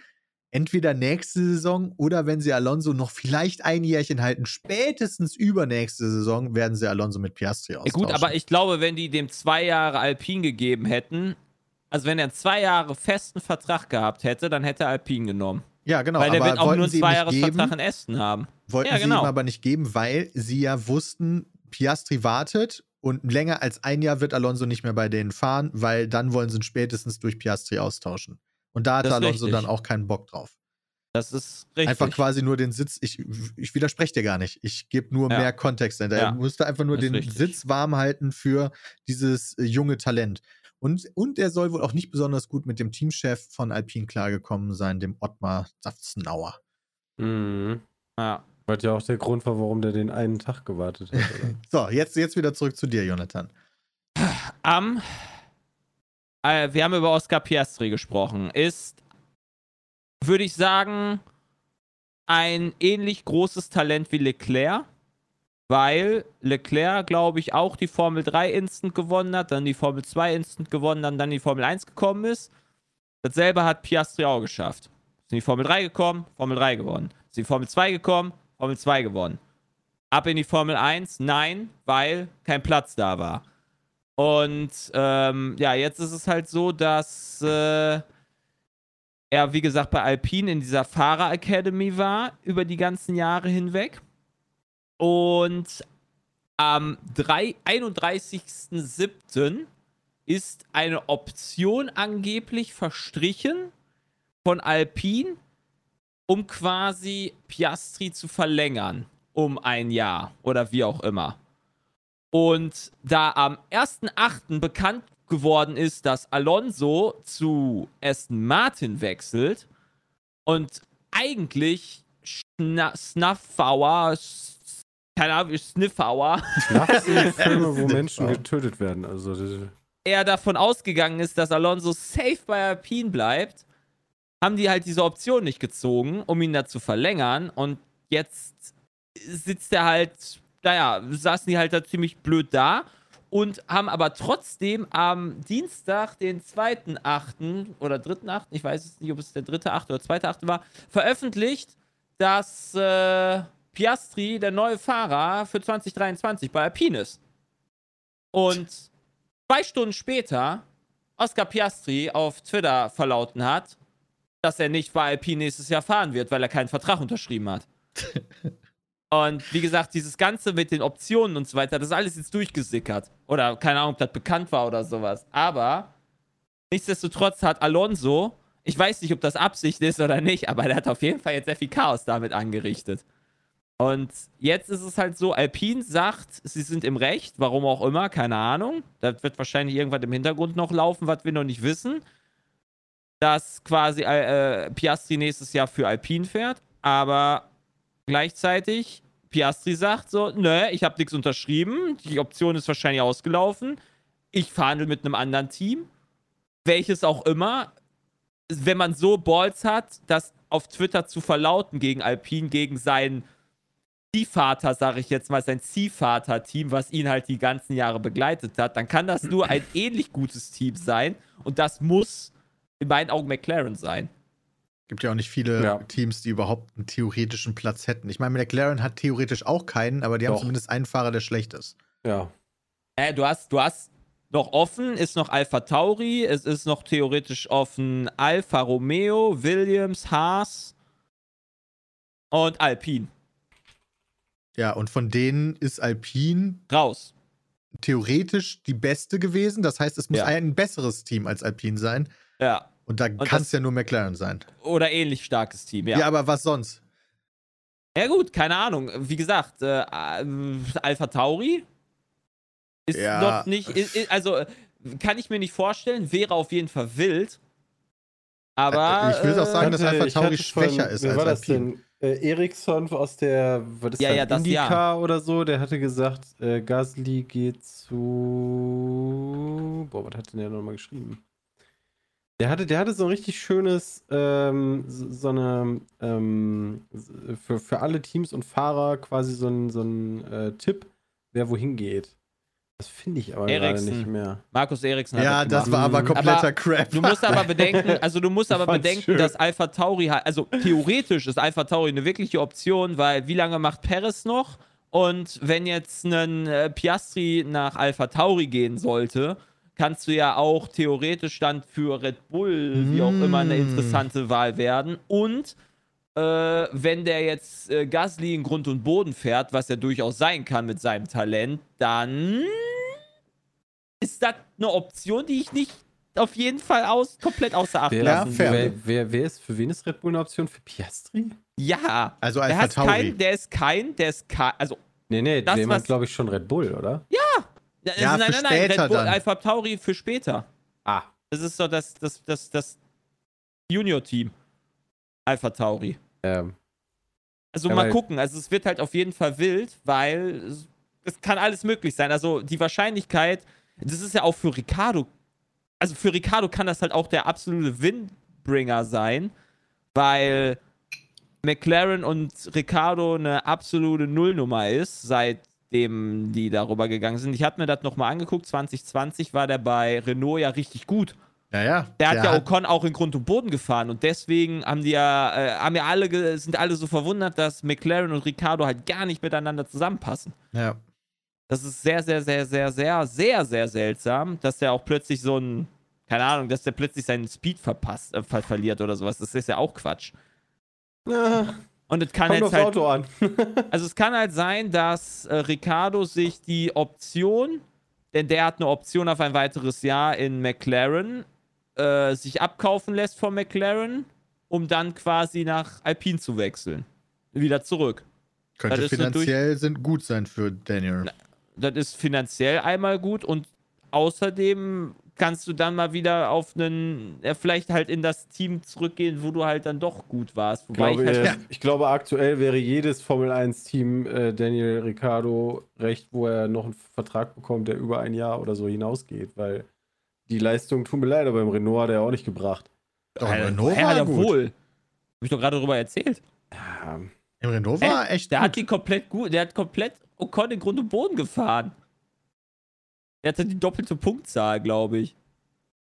entweder nächste Saison oder wenn sie Alonso noch vielleicht ein Jährchen halten, spätestens übernächste Saison werden sie Alonso mit Piastri Ja, austauschen. gut, aber ich glaube, wenn die dem zwei Jahre Alpine gegeben hätten, also wenn er zwei Jahre festen Vertrag gehabt hätte, dann hätte er Alpine genommen. ja, genau, weil der aber wird auch nur einen sie ihm zwei nicht Jahres geben, Vertrag in Aston haben. Wollten Ja, sie genau. ihm aber nicht geben, weil sie ja wussten, Piastri wartet und länger als ein Jahr wird Alonso nicht mehr bei denen fahren, weil dann wollen sie ihn spätestens durch Piastri austauschen. Und da hatte ist Alonso richtig. dann auch keinen Bock drauf. Das ist richtig. Einfach quasi nur den Sitz, ich, ich widerspreche dir gar nicht. Ich gebe nur Ja. mehr Kontext. dahinter. Ja. Er musste einfach nur den richtig. Sitz warm halten für dieses äh, junge Talent. Und, und er soll wohl auch nicht besonders gut mit dem Teamchef von Alpine klargekommen sein, dem Ottmar Safzenauer. Mhm. Ja. Was ja auch der Grund war, warum der den einen Tag gewartet hat. So, jetzt, jetzt wieder zurück zu dir, Jonathan. Am, äh, wir haben über Oscar Piastri gesprochen. Ist, würde ich sagen, ein ähnlich großes Talent wie Leclerc, weil Leclerc, glaube ich, auch die Formel 3 Instant gewonnen hat, dann die Formel 2 Instant gewonnen, dann, dann die Formel 1 gekommen ist. Dasselbe hat Piastri auch geschafft. Ist in die Formel 3 gekommen, Formel 3 gewonnen. Ist in die Formel 2 gekommen, Formel 2 gewonnen. Ab in die Formel 1? Nein, weil kein Platz da war. Und ähm, ja, jetzt ist es halt so, dass äh, er, wie gesagt, bei Alpine in dieser Fahrer Academy war über die ganzen Jahre hinweg. Und am 3 31.07. ist eine Option angeblich verstrichen von Alpine, um quasi Piastri zu verlängern um ein Jahr oder wie auch immer. Und da am 1.8. bekannt geworden ist, dass Alonso zu Aston Martin wechselt und eigentlich Snuffauer, keine Ahnung, Sniffauer, Nachts sind Filme, wo Menschen getötet werden. Also, er davon ausgegangen ist, dass Alonso safe bei Alpine bleibt, haben die halt diese Option nicht gezogen, um ihn da zu verlängern. Und jetzt sitzt er halt, naja, saßen die halt da ziemlich blöd da und haben aber trotzdem am Dienstag, den 2.8. oder 3.8., ich weiß es nicht, ob es der 3.8. oder 2.8. war, veröffentlicht, dass äh, Piastri der neue Fahrer für 2023 bei Alpine ist. Und zwei Stunden später Oscar Piastri auf Twitter verlauten hat, dass er nicht bei Alpine nächstes Jahr fahren wird, weil er keinen Vertrag unterschrieben hat. und wie gesagt, dieses Ganze mit den Optionen und so weiter, das ist alles jetzt durchgesickert. Oder keine Ahnung, ob das bekannt war oder sowas. Aber nichtsdestotrotz hat Alonso, ich weiß nicht, ob das Absicht ist oder nicht, aber der hat auf jeden Fall jetzt sehr viel Chaos damit angerichtet. Und jetzt ist es halt so, Alpine sagt, sie sind im Recht, warum auch immer, keine Ahnung. Da wird wahrscheinlich irgendwas im Hintergrund noch laufen, was wir noch nicht wissen. Dass quasi äh, Piastri nächstes Jahr für Alpine fährt, aber gleichzeitig Piastri sagt so, nö, ich habe nichts unterschrieben, die Option ist wahrscheinlich ausgelaufen, ich verhandle mit einem anderen Team, welches auch immer. Wenn man so Balls hat, das auf Twitter zu verlauten gegen Alpine, gegen seinen Ziehvater, sage ich jetzt mal, sein Ziehvater-Team, was ihn halt die ganzen Jahre begleitet hat, dann kann das nur ein ähnlich gutes Team sein. Und das muss in meinen Augen McLaren sein. Gibt ja auch nicht viele Ja. Teams, die überhaupt einen theoretischen Platz hätten. Ich meine, McLaren hat theoretisch auch keinen, aber die haben Doch. zumindest einen Fahrer, der schlecht ist. ja. Äh, du hast, du hast noch offen, ist noch Alpha Tauri, es ist noch theoretisch offen Alfa Romeo, Williams, Haas und Alpine. Ja, und von denen ist Alpine Raus. theoretisch die beste gewesen. Das heißt, es muss Ja. ein besseres Team als Alpine sein. Ja. Und da kann es ja nur McLaren sein. Oder ähnlich starkes Team, Ja. ja. aber was sonst? Ja, gut, keine Ahnung. Wie gesagt, äh, äh, Alpha Tauri ist Ja. noch nicht. i- i- also, äh, kann ich mir nicht vorstellen, wäre auf jeden Fall wild. Aber. Ich will auch äh, sagen, dass hatte- Alpha Tauri hatte von- schwächer ist als war das Alpine. Äh, Eriksson aus der, was ist Ja, das, ja, das Indica Jahr. oder so, der hatte gesagt, äh, Gasly geht zu. Boah, was hat denn der nochmal geschrieben? Der hatte, der hatte so ein richtig schönes, ähm, so, so eine, ähm, für, für alle Teams und Fahrer quasi so ein, so ein äh, Tipp, wer wohin geht. Das finde ich aber gerade Eriksen. nicht mehr. Markus Eriksen hat Ja, das gemacht. war aber Aber kompletter Crap. Du musst aber bedenken, also du musst aber bedenken, schön. dass Alpha Tauri halt, also theoretisch ist Alpha Tauri eine wirkliche Option, weil wie lange macht Perez noch? Und wenn jetzt ein äh, Piastri nach Alpha Tauri gehen sollte, kannst du ja auch theoretisch dann für Red Bull, wie auch immer, eine Mm. interessante Wahl werden. Und wenn der jetzt äh, Gasly in Grund und Boden fährt, was er durchaus sein kann mit seinem Talent, dann ist das eine Option, die ich nicht auf jeden Fall aus, komplett außer Acht Wer, Ja, lassen will. wer, wer, wer ist, für wen ist Red Bull eine Option? Für Piastri? Ja. Also Der, Alpha hat Tauri. kein, der ist kein, der ist kein, also, Nee, nee, Das, was- glaube ich, schon Red Bull, oder? also Ja, nein, für nein, nein, später Red Bull, dann. Alpha Tauri für später. Ah, Das ist so das, das, das, das Junior-Team. Alpha Tauri. Ähm, Also Ja, mal gucken. Also es wird halt auf jeden Fall wild, weil es, es kann alles möglich sein. Also die Wahrscheinlichkeit, das ist ja auch für Ricardo, also für Ricardo kann das halt auch der absolute Windbringer sein, weil McLaren und Ricardo eine absolute Nullnummer ist, seitdem die darüber gegangen sind. Ich habe mir das nochmal angeguckt. 2020 war der bei Renault ja richtig gut. Ja, ja. Der, hat ja hat- Ocon auch in Grund und Boden gefahren und deswegen haben die ja, äh, haben ja alle, sind alle so verwundert, dass McLaren und Ricardo halt gar nicht miteinander zusammenpassen. Ja. Das ist sehr, sehr, sehr, sehr, sehr, sehr, sehr seltsam, dass der auch plötzlich so ein, keine Ahnung, dass der plötzlich seinen Speed verpasst, äh, ver verliert oder sowas. Das ist ja auch Quatsch. Ah, Und es kann kommt jetzt halt, Auto an. also es kann halt sein, dass äh, Ricardo sich die Option, denn der hat eine Option auf ein weiteres Jahr in McLaren, äh, sich abkaufen lässt von McLaren, um dann quasi nach Alpine zu wechseln. Wieder zurück. Könnte das ist eine finanziell sind gut sein für Daniel. Das ist finanziell einmal gut und außerdem kannst du dann mal wieder auf einen, ja, vielleicht halt in das Team zurückgehen, wo du halt dann doch gut warst. Wobei glaube, ich halt, äh, ich glaube, aktuell wäre jedes Formel 1-Team äh, Daniel Ricciardo recht, wo er noch einen Vertrag bekommt, der über ein Jahr oder so hinausgeht, weil die Leistung, tut mir leid, aber im Renault hat er auch nicht gebracht. Doch, Alter, Renault ja, war ja, wohl. Hab ich doch gerade darüber erzählt. Ja, Im Renault war echt Der gut. hat die komplett gut, der hat komplett Ocon in Grund und Boden gefahren. Der hatte die doppelte Punktzahl, glaube ich.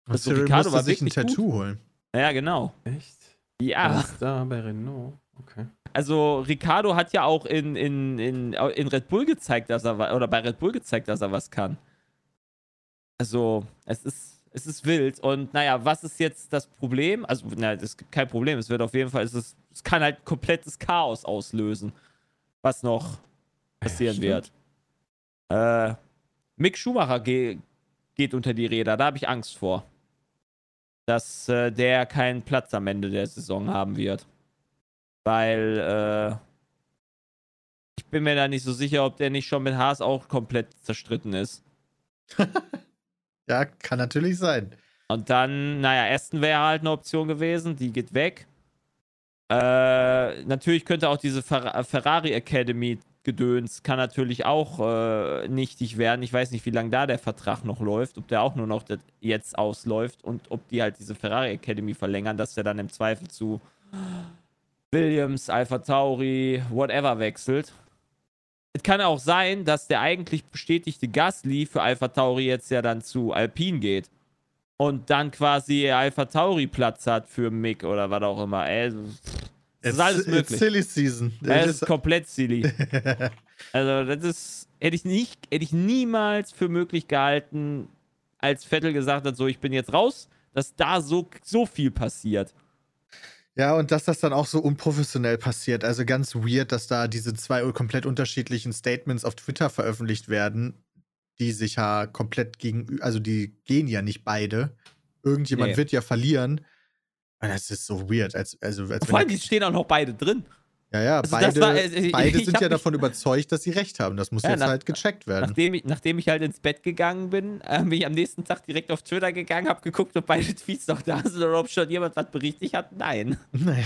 Also Cyril Ricardo musste war sich ein wirklich gut. Tattoo holen. Ja, genau. echt? Ja. Was da bei Renault? Okay. Also Ricardo hat ja auch in, in, in, in Red Bull gezeigt, dass er oder bei Red Bull gezeigt, dass er was kann. Also, es ist, es ist wild. Und naja, was ist jetzt das Problem? Also, na, es gibt kein Problem. Es wird auf jeden Fall, es, ist, es kann halt komplettes Chaos auslösen, was noch passieren stimmt. wird. Äh, Mick Schumacher ge geht unter die Räder. Da habe ich Angst vor. Dass äh, der keinen Platz am Ende der Saison haben wird. Weil äh, ich bin mir da nicht so sicher, ob der nicht schon mit Haas auch komplett zerstritten ist. Ja, kann natürlich sein. Und dann, naja, Aston wäre halt eine Option gewesen, die geht weg. Äh, natürlich könnte auch diese Fer Ferrari Academy Gedöns kann natürlich auch äh, nichtig werden. Ich weiß nicht, wie lange da der Vertrag noch läuft, ob der auch nur noch jetzt ausläuft und ob die halt diese Ferrari Academy verlängern, dass der dann im Zweifel zu Williams, Alpha Tauri, whatever wechselt. Es kann auch sein, dass der eigentlich bestätigte Gasly für Alpha Tauri jetzt ja dann zu Alpine geht und dann quasi Alpha Tauri Platz hat für Mick oder was auch immer. Ey, das ist alles it's möglich. silly season. Das ist komplett silly. Also, das ist, hätte ich nicht, hätte ich niemals für möglich gehalten, als Vettel gesagt hat, so, ich bin jetzt raus, dass da so, so viel passiert. Ja, und dass das dann auch so unprofessionell passiert. Also ganz weird, dass da diese zwei komplett unterschiedlichen Statements auf Twitter veröffentlicht werden, die sich ja komplett gegen, also die gehen ja nicht beide. Irgendjemand Nee. wird ja verlieren. Das ist so weird. Als, also, als Vor allem, die stehen auch noch beide drin. Ja, ja, also beide, war- äh, beide sind ja davon überzeugt, dass sie recht haben. Das muss Ja, jetzt nach- halt gecheckt werden. Nachdem ich, nachdem ich halt ins Bett gegangen bin, äh, bin ich am nächsten Tag direkt auf Twitter gegangen, hab geguckt, ob beide Tweets noch da sind oder ob schon jemand was berichtigt hat. Nein. Naja,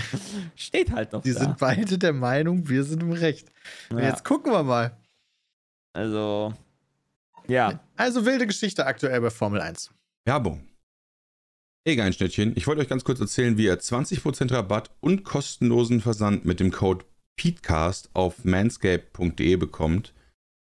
Steht halt noch die da. sind beide der Meinung, wir sind im Recht. Und ja. Jetzt gucken wir mal. Also, ja. Also wilde Geschichte aktuell bei Formel 1. Werbung. Hey Geinschnittchen, ich wollte euch ganz kurz erzählen, wie ihr 20% Rabatt und kostenlosen Versand mit dem Code PETECAST auf manscape.de bekommt.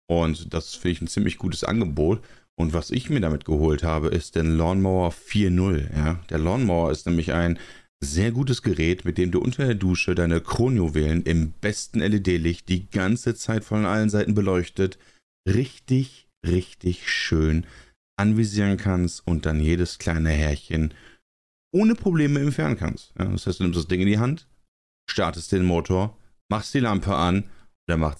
Und das finde ich ein ziemlich gutes Angebot. Und was ich mir damit geholt habe, ist den Lawnmower 4.0. Ja? Der Lawnmower ist nämlich ein sehr gutes Gerät, mit dem du unter der Dusche deine Kronjuwelen im besten LED-Licht die ganze Zeit von allen Seiten beleuchtet, richtig, richtig schön anvisieren kannst und dann jedes kleine Härchen ohne Probleme entfernen kannst. Ja, das heißt, du nimmst das Ding in die Hand, startest den Motor, machst die Lampe an, der macht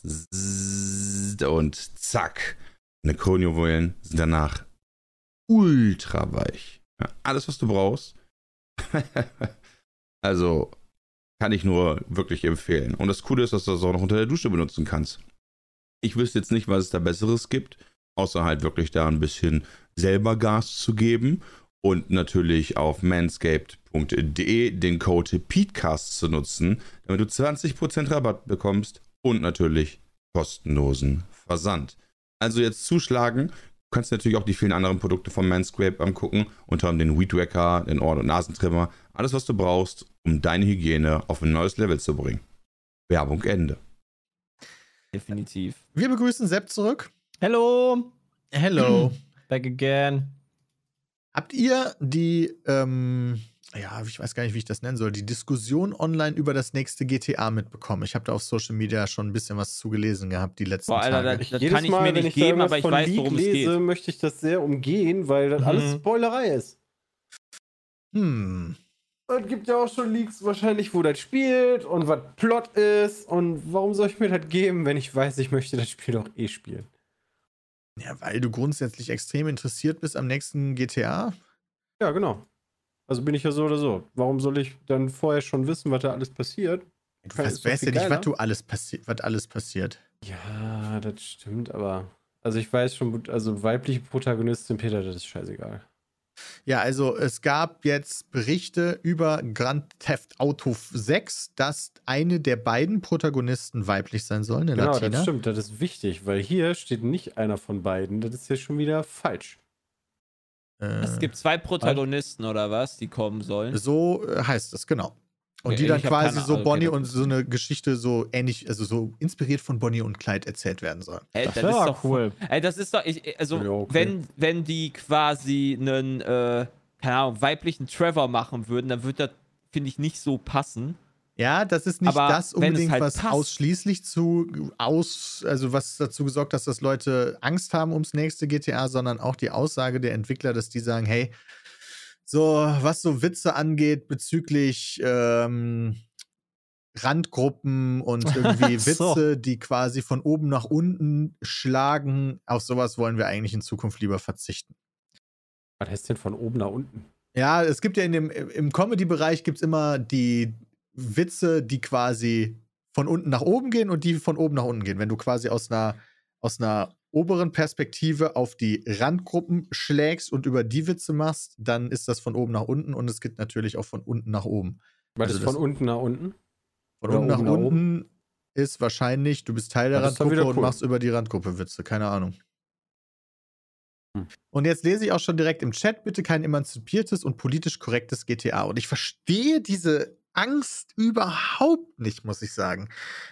und zack. Deine Kronjuwelen sind danach ultra weich. Ja, alles, was du brauchst. also kann ich nur wirklich empfehlen. Und das Coole ist, dass du das auch noch unter der Dusche benutzen kannst. Ich wüsste jetzt nicht, was es da Besseres gibt, außer halt wirklich da ein bisschen selber Gas zu geben und natürlich auf manscaped.de den Code PETECAST zu nutzen, damit du 20% Rabatt bekommst und natürlich kostenlosen Versand. Also jetzt zuschlagen. Du kannst natürlich auch die vielen anderen Produkte von Manscaped angucken, unter anderem den Weed Wacker, den Ohr- und Nasentrimmer, alles was du brauchst, um deine Hygiene auf ein neues Level zu bringen. Werbung Ende. Definitiv. Wir begrüßen Sepp zurück. Hello, Hello. Back again. Habt ihr die, ähm, ja, ich weiß gar nicht, wie ich das nennen soll, die Diskussion online über das nächste GTA mitbekommen? Ich habe da auf Social Media schon ein bisschen was zugelesen gehabt, die letzten Boah, Alter, Tage. das- kann ich mir wenn nicht geben, aber ich von weiß, Leak worum es lese, geht. möchte ich das sehr umgehen, weil das alles Mhm. Spoilerei ist. hm. Es gibt ja auch schon Leaks wahrscheinlich, wo das spielt und was Plot ist. Und warum soll ich mir das geben, wenn ich weiß, ich möchte das Spiel doch eh spielen? Ja, weil du grundsätzlich extrem interessiert bist am nächsten GTA. Ja, genau. Also bin ich ja so oder so. Warum soll ich dann vorher schon wissen, was da alles passiert? Du weißt, weißt ja nicht, was, du alles passi was alles passiert. Ja, das stimmt, aber. Also ich weiß schon, also weibliche Protagonistin, Peter, das ist scheißegal. Ja, also es gab jetzt Berichte über Grand Theft Auto 6, dass eine der beiden Protagonisten weiblich sein soll, eine Genau, Latina. das stimmt, das ist wichtig, weil hier steht nicht einer von beiden. Das ist ja schon wieder falsch. Äh, Es gibt zwei Protagonisten oder was, die kommen sollen. So äh, heißt es, genau. Und die dann quasi so Ahnung, Bonnie okay, und so eine Geschichte so ähnlich, also so inspiriert von Bonnie und Clyde erzählt werden soll. Ey, Das das, ist ja doch cool. Ey, das ist doch, ich, also, Ja, okay. wenn, wenn die quasi einen, äh, keine Ahnung, weiblichen Trevor machen würden, dann würde das, finde ich, nicht so passen. Ja, das ist nicht Aber das es unbedingt, halt was passt. ausschließlich zu aus, also was dazu gesorgt, dass das Leute Angst haben ums nächste GTA, sondern auch die Aussage der Entwickler, dass die sagen, hey, so was so Witze angeht bezüglich ähm, Randgruppen und irgendwie so. Witze, die quasi von oben nach unten schlagen, auf sowas wollen wir eigentlich in Zukunft lieber verzichten. Was heißt denn von oben nach unten? Ja, es gibt ja in dem, im Comedy-Bereich gibt es immer die Witze, die quasi von unten nach oben gehen und die von oben nach unten gehen. Wenn du quasi aus einer, aus einer oberen Perspektive auf die Randgruppen schlägst und über die Witze machst, dann ist das von oben nach unten und es gibt natürlich auch von unten nach oben. Was Also ist von unten nach unten? Von Oder unten nach oben nach unten ist wahrscheinlich, du bist Teil der das Randgruppe wieder und cool. machst über die Randgruppe Witze, keine Ahnung. Hm. Und jetzt lese ich auch schon direkt im Chat, bitte kein emanzipiertes und politisch korrektes GTA. Und ich verstehe diese Angst überhaupt nicht, muss ich sagen.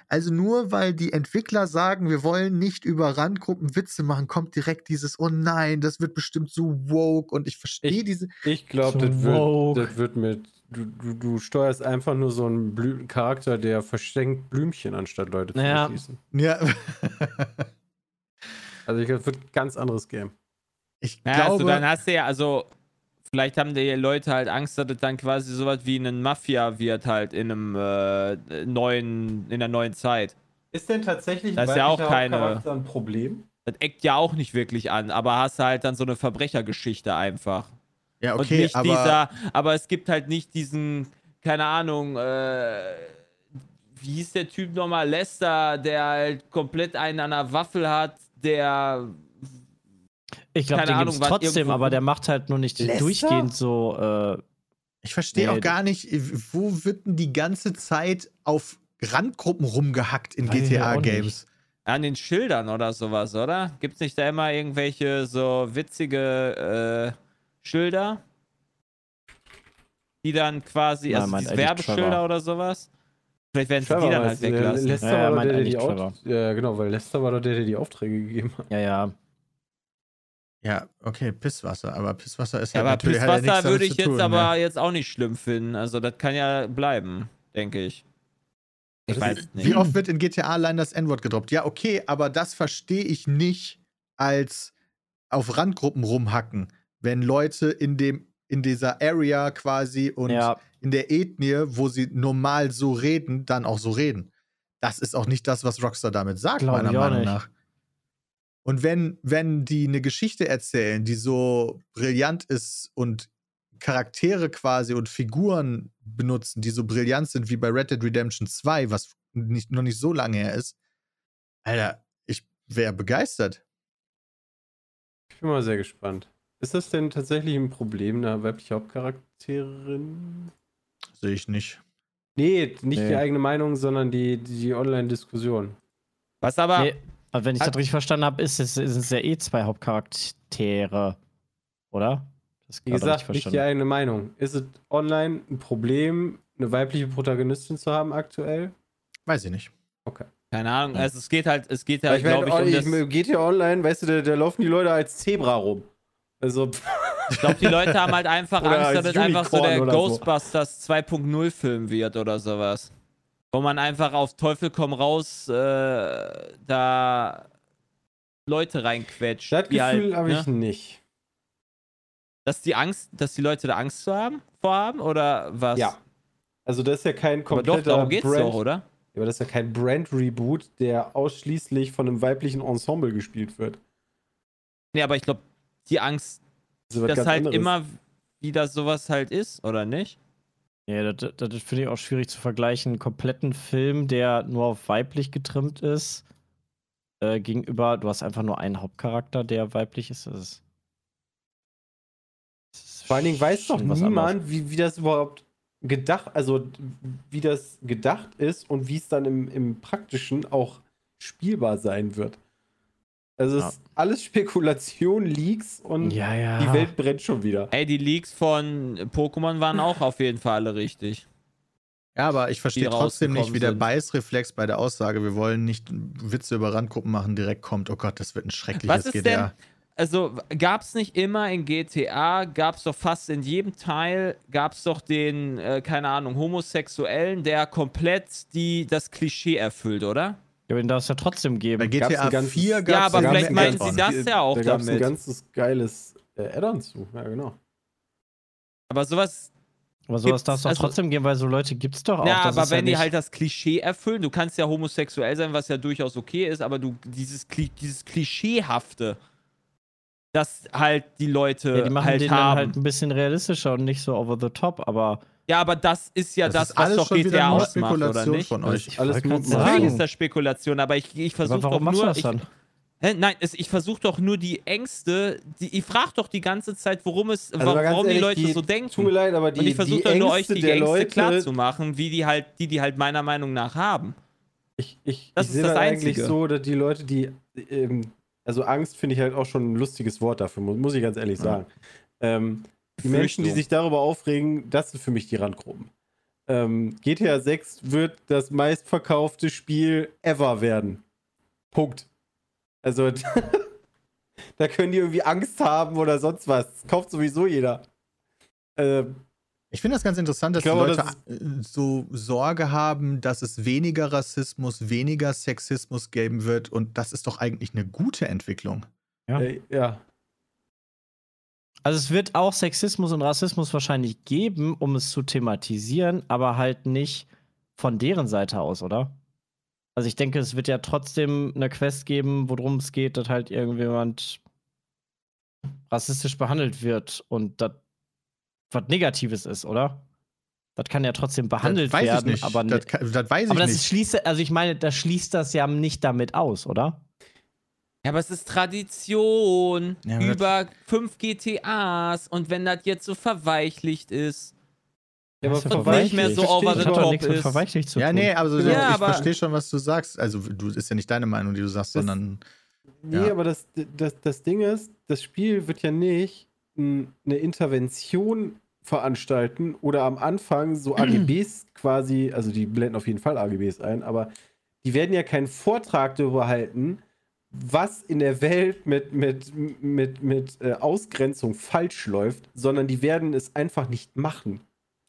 Also nur weil die Entwickler sagen, wir wollen nicht über Randgruppen Witze machen, kommt direkt dieses, oh nein, das wird bestimmt so woke. Und ich verstehe diese. Ich glaube, So das, wird, das wird mit. Du, du, du steuerst einfach nur so einen Blü Charakter, der verschenkt Blümchen, anstatt Leute zu Ja. erschießen. Ja, Also ich glaube, es wird ein ganz anderes Game. ich Ja, glaube. also dann hast du ja, also, vielleicht haben die Leute halt Angst, dass es dann quasi sowas wie ein Mafia wird halt in einem äh, neuen, in der neuen Zeit. Ist denn tatsächlich Das ist ja auch keine- ein Problem? Das eckt ja auch nicht wirklich an, aber hast halt dann so eine Verbrechergeschichte einfach. ja, und okay, nicht aber. dieser, aber es gibt halt nicht diesen, keine Ahnung, äh, wie hieß der Typ nochmal? Lester, der halt komplett einen an der Waffel hat, der. Ich glaube, den Ahnung, gibt's trotzdem, irgendwo- aber der macht halt nur nicht Lester? durchgehend so. Äh, Ich verstehe Nee, auch gar nicht, äh, wo wird denn die ganze Zeit auf Randgruppen rumgehackt in GTA-Games? An den Schildern oder sowas, oder? Gibt's nicht da immer irgendwelche so witzige äh, Schilder? Die dann quasi, Ja, also diese Werbeschilder Trevor. oder sowas? Vielleicht werden sie die dann halt es, weglassen. Lester Ja, ja, war der, der die Ja, genau, weil Lester war doch der, der die Aufträge gegeben hat. ja, ja. Ja, okay, Pisswasser, aber Pisswasser ist Ja, halt aber natürlich ja Pisswasser damit würde ich jetzt tun, aber ne? jetzt auch nicht schlimm finden. Also das kann ja bleiben, denke ich. Ich Das weiß ist- nicht. Wie oft wird in GTA allein das N-Wort gedroppt? Ja, okay, aber das verstehe ich nicht als auf Randgruppen rumhacken, wenn Leute in dem in dieser Area quasi und ja, in der Ethnie, wo sie normal so reden, dann auch so reden. Das ist auch nicht das, was Rockstar damit sagt, Glaub meiner Meinung nicht. nach. Und wenn, wenn die eine Geschichte erzählen, die so brillant ist und Charaktere quasi und Figuren benutzen, die so brillant sind wie bei Red Dead Redemption 2, was nicht, noch nicht so lange her ist, Alter, ich wäre begeistert. Ich bin mal sehr gespannt. Ist das denn tatsächlich ein Problem, eine weibliche Hauptcharakterin? Sehe ich nicht. Nee, nicht Nee. die eigene Meinung, sondern die, die Online-Diskussion. Was aber, nee, aber wenn ich Hat- das richtig verstanden habe, ist es, sind es ja eh zwei Hauptcharaktere. Oder? Das Wie gesagt, nicht die verstanden. eigene Meinung. Ist es online ein Problem, eine weibliche Protagonistin zu haben aktuell? Weiß ich nicht. keine Ahnung, Ja. also es geht halt, es geht Ja, halt, glaube ich, um das, geht hier online, weißt du, da, da laufen die Leute als Zebra rum. Also, pff, Ich glaube, die Leute haben halt einfach Angst, es einfach so der oder so. Ghostbusters 2.0 Film wird oder sowas. Wo man einfach auf Teufel komm raus äh, da Leute reinquetscht. Das Gefühl halt, habe ne? ich nicht. Dass die Angst, dass die Leute da Angst zu haben, vorhaben oder was? Ja. Also das ist ja kein Aber doch, kompletter darum geht's Brand. doch, oder? Ja, aber das ist ja kein Brand-Reboot, der ausschließlich von einem weiblichen Ensemble gespielt wird. Nee, aber ich glaube, die Angst, Das dass halt anderes. immer wieder sowas halt ist, oder nicht? Ja, das, das, finde ich auch schwierig zu vergleichen. Einen kompletten Film, der nur auf weiblich getrimmt ist, äh, gegenüber, du hast einfach nur einen Hauptcharakter, der weiblich ist. Das ist, das ist Vor allen Dingen weiß doch niemand, wie, wie das überhaupt gedacht, also wie das gedacht ist und wie es dann im, im Praktischen auch spielbar sein wird. Also es Ja. ist alles Spekulation, Leaks und Ja, ja. die Welt brennt schon wieder. Ey, die Leaks von Pokémon waren auch auf jeden Fall alle richtig. Ja, aber ich verstehe trotzdem nicht, wie der Beißreflex bei der Aussage, wir wollen nicht Witze über Randgruppen machen, direkt kommt. Oh Gott, das wird ein schreckliches Was ist GDR. Also gab es nicht immer in GTA, gab es doch fast in jedem Teil, gab es doch den, äh, keine Ahnung, Homosexuellen, der komplett die, das Klischee erfüllt, oder? Ja, aber den darf es ja trotzdem Bei geben. Gab's GTA ein ganzes- 4 Ja, gab aber es vielleicht meinen sie das ja auch da gab's ein damit. ganzes geiles äh, Add-on zu. Ja, genau. Aber sowas, Aber sowas darf es doch also- trotzdem geben, weil so Leute gibt es doch auch. ja, Das aber wenn ja die halt das Klischee erfüllen, du kannst ja homosexuell sein, was ja durchaus okay ist, aber du dieses, Kli dieses Klischeehafte, das halt die Leute ja, die machen halt den haben. dann halt ein bisschen realistischer und nicht so over the top, aber ja, aber das ist ja das, ist was doch GTA ausmacht, oder Spekulation nicht? von euch. ich alles Natürlich ist das Spekulation, aber ich, ich versuche doch nur. das Ich, dann? Hä? Nein, es, ich versuche doch nur die Ängste. Die, ich frage doch die ganze Zeit, worum es, Also warum die ehrlich, Leute die- so denken. Tut mir leid, aber die, Und ich versuche die doch nur euch die Ängste Leute, klar zu machen, wie die halt, die die halt meiner Meinung nach haben. Ich, ich, Das ich ist sehe das das eigentlich so, dass die Leute, die, ähm, also Angst finde ich halt auch schon ein lustiges Wort dafür, muss, muss ich ganz ehrlich sagen. Ähm, die Menschen, die sich darüber aufregen, das sind für mich die Randgruppen. Ähm, GTA 6 wird das meistverkaufte Spiel ever werden. Punkt. Also, da können die irgendwie Angst haben oder sonst was. Das kauft sowieso jeder. Ähm, Ich finde das ganz interessant, dass glaube, die Leute das äh, so Sorge haben, dass es weniger Rassismus, weniger Sexismus geben wird. Und das ist doch eigentlich eine gute Entwicklung. Ja. äh, ja. Also es wird auch Sexismus und Rassismus wahrscheinlich geben, um es zu thematisieren, aber halt nicht von deren Seite aus, oder? Also ich denke, es wird ja trotzdem eine Quest geben, worum es geht, dass halt irgendjemand rassistisch behandelt wird und das was Negatives ist, oder? Das kann ja trotzdem behandelt das weiß werden, ich nicht. aber, das, ne- kann- das weiß ich aber das nicht. schließt, also ich meine, das schließt das ja nicht damit aus, oder? Ja, aber es ist Tradition Ja, über fünf GTAs und wenn das jetzt so verweichlicht ist. Ja, aber Das ist Und nicht mehr so verweichlicht. over the top nichts mit ist. verweichlicht zu ja, tun. nee, aber so, Ja, ich aber- verstehe schon, was du sagst. Also, du ist ja nicht deine Meinung, die du sagst, Das- sondern Nee, Ja. aber das, das, das Ding ist, das Spiel wird ja nicht eine Intervention veranstalten oder am Anfang so AGBs quasi, also die blenden auf jeden Fall AGBs ein, aber die werden ja keinen Vortrag darüber halten, was in der Welt mit, mit, mit, mit äh, Ausgrenzung falsch läuft, sondern die werden es einfach nicht machen.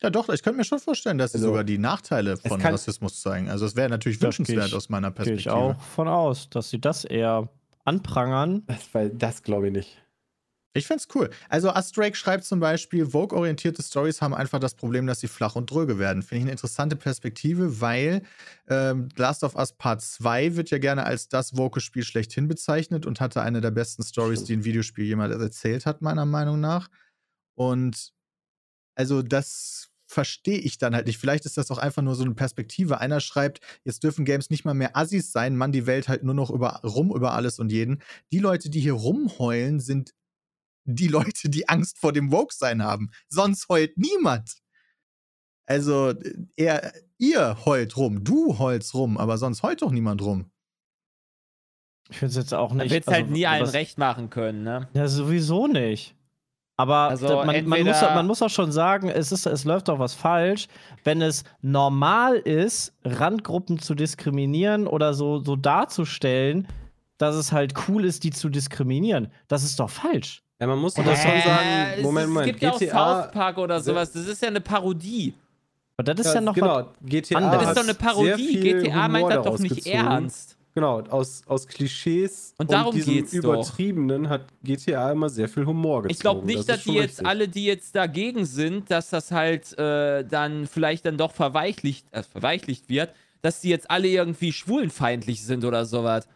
Ja, doch, ich könnte mir schon vorstellen, dass sie Also, sogar die Nachteile von kann- Rassismus zeigen. Also, es wäre natürlich wünschenswert aus meiner Gehe ich Perspektive. auch von aus, dass sie das eher anprangern. Das, weil das glaube ich nicht. Ich find's cool. Also Astrake schreibt zum Beispiel, Vogue-orientierte Stories haben einfach das Problem, dass sie flach und dröge werden. Finde ich eine interessante Perspektive, weil ähm, Last of Us Part 2 wird ja gerne als das Vogue-Spiel schlechthin bezeichnet und hatte eine der besten Stories, die ein Videospiel jemals erzählt hat, meiner Meinung nach. Und also das verstehe ich dann halt nicht. Vielleicht ist das auch einfach nur so eine Perspektive. Einer schreibt, jetzt dürfen Games nicht mal mehr Assis sein, man die Welt halt nur noch über, rum über alles und jeden. Die Leute, die hier rumheulen, sind die Leute, die Angst vor dem Woke-Sein haben. Sonst heult niemand. Also, er, ihr heult rum, du heulst rum, aber sonst heult doch niemand rum. Ich finde es jetzt auch Man nicht. wird es also, halt nie allen recht machen können, ne? Ja, sowieso nicht. Aber Also man, man, muss, man muss auch schon sagen, es, ist, es läuft doch was falsch, wenn es normal ist, Randgruppen zu diskriminieren oder so, so darzustellen, dass es halt cool ist, die zu diskriminieren. Das ist doch falsch. Ja, man muss aber schon Äh, sagen, es Moment, ist- Moment, Es gibt ja auch GTA, South Park oder sowas. Das ist ja eine Parodie. Aber das ist ja, noch was. genau, GTA anderes. Das ist doch eine Parodie. GTA meint Humor das doch nicht gezogen. ernst. Genau, aus, aus Klischees Und darum diesem geht's doch. Übertriebenen hat GTA immer sehr viel Humor gezogen. Ich glaube nicht, das dass die jetzt richtig. alle, die jetzt dagegen sind, dass das halt äh, dann vielleicht dann doch verweichlicht, äh, verweichlicht wird, dass die jetzt alle irgendwie schwulenfeindlich sind oder sowas.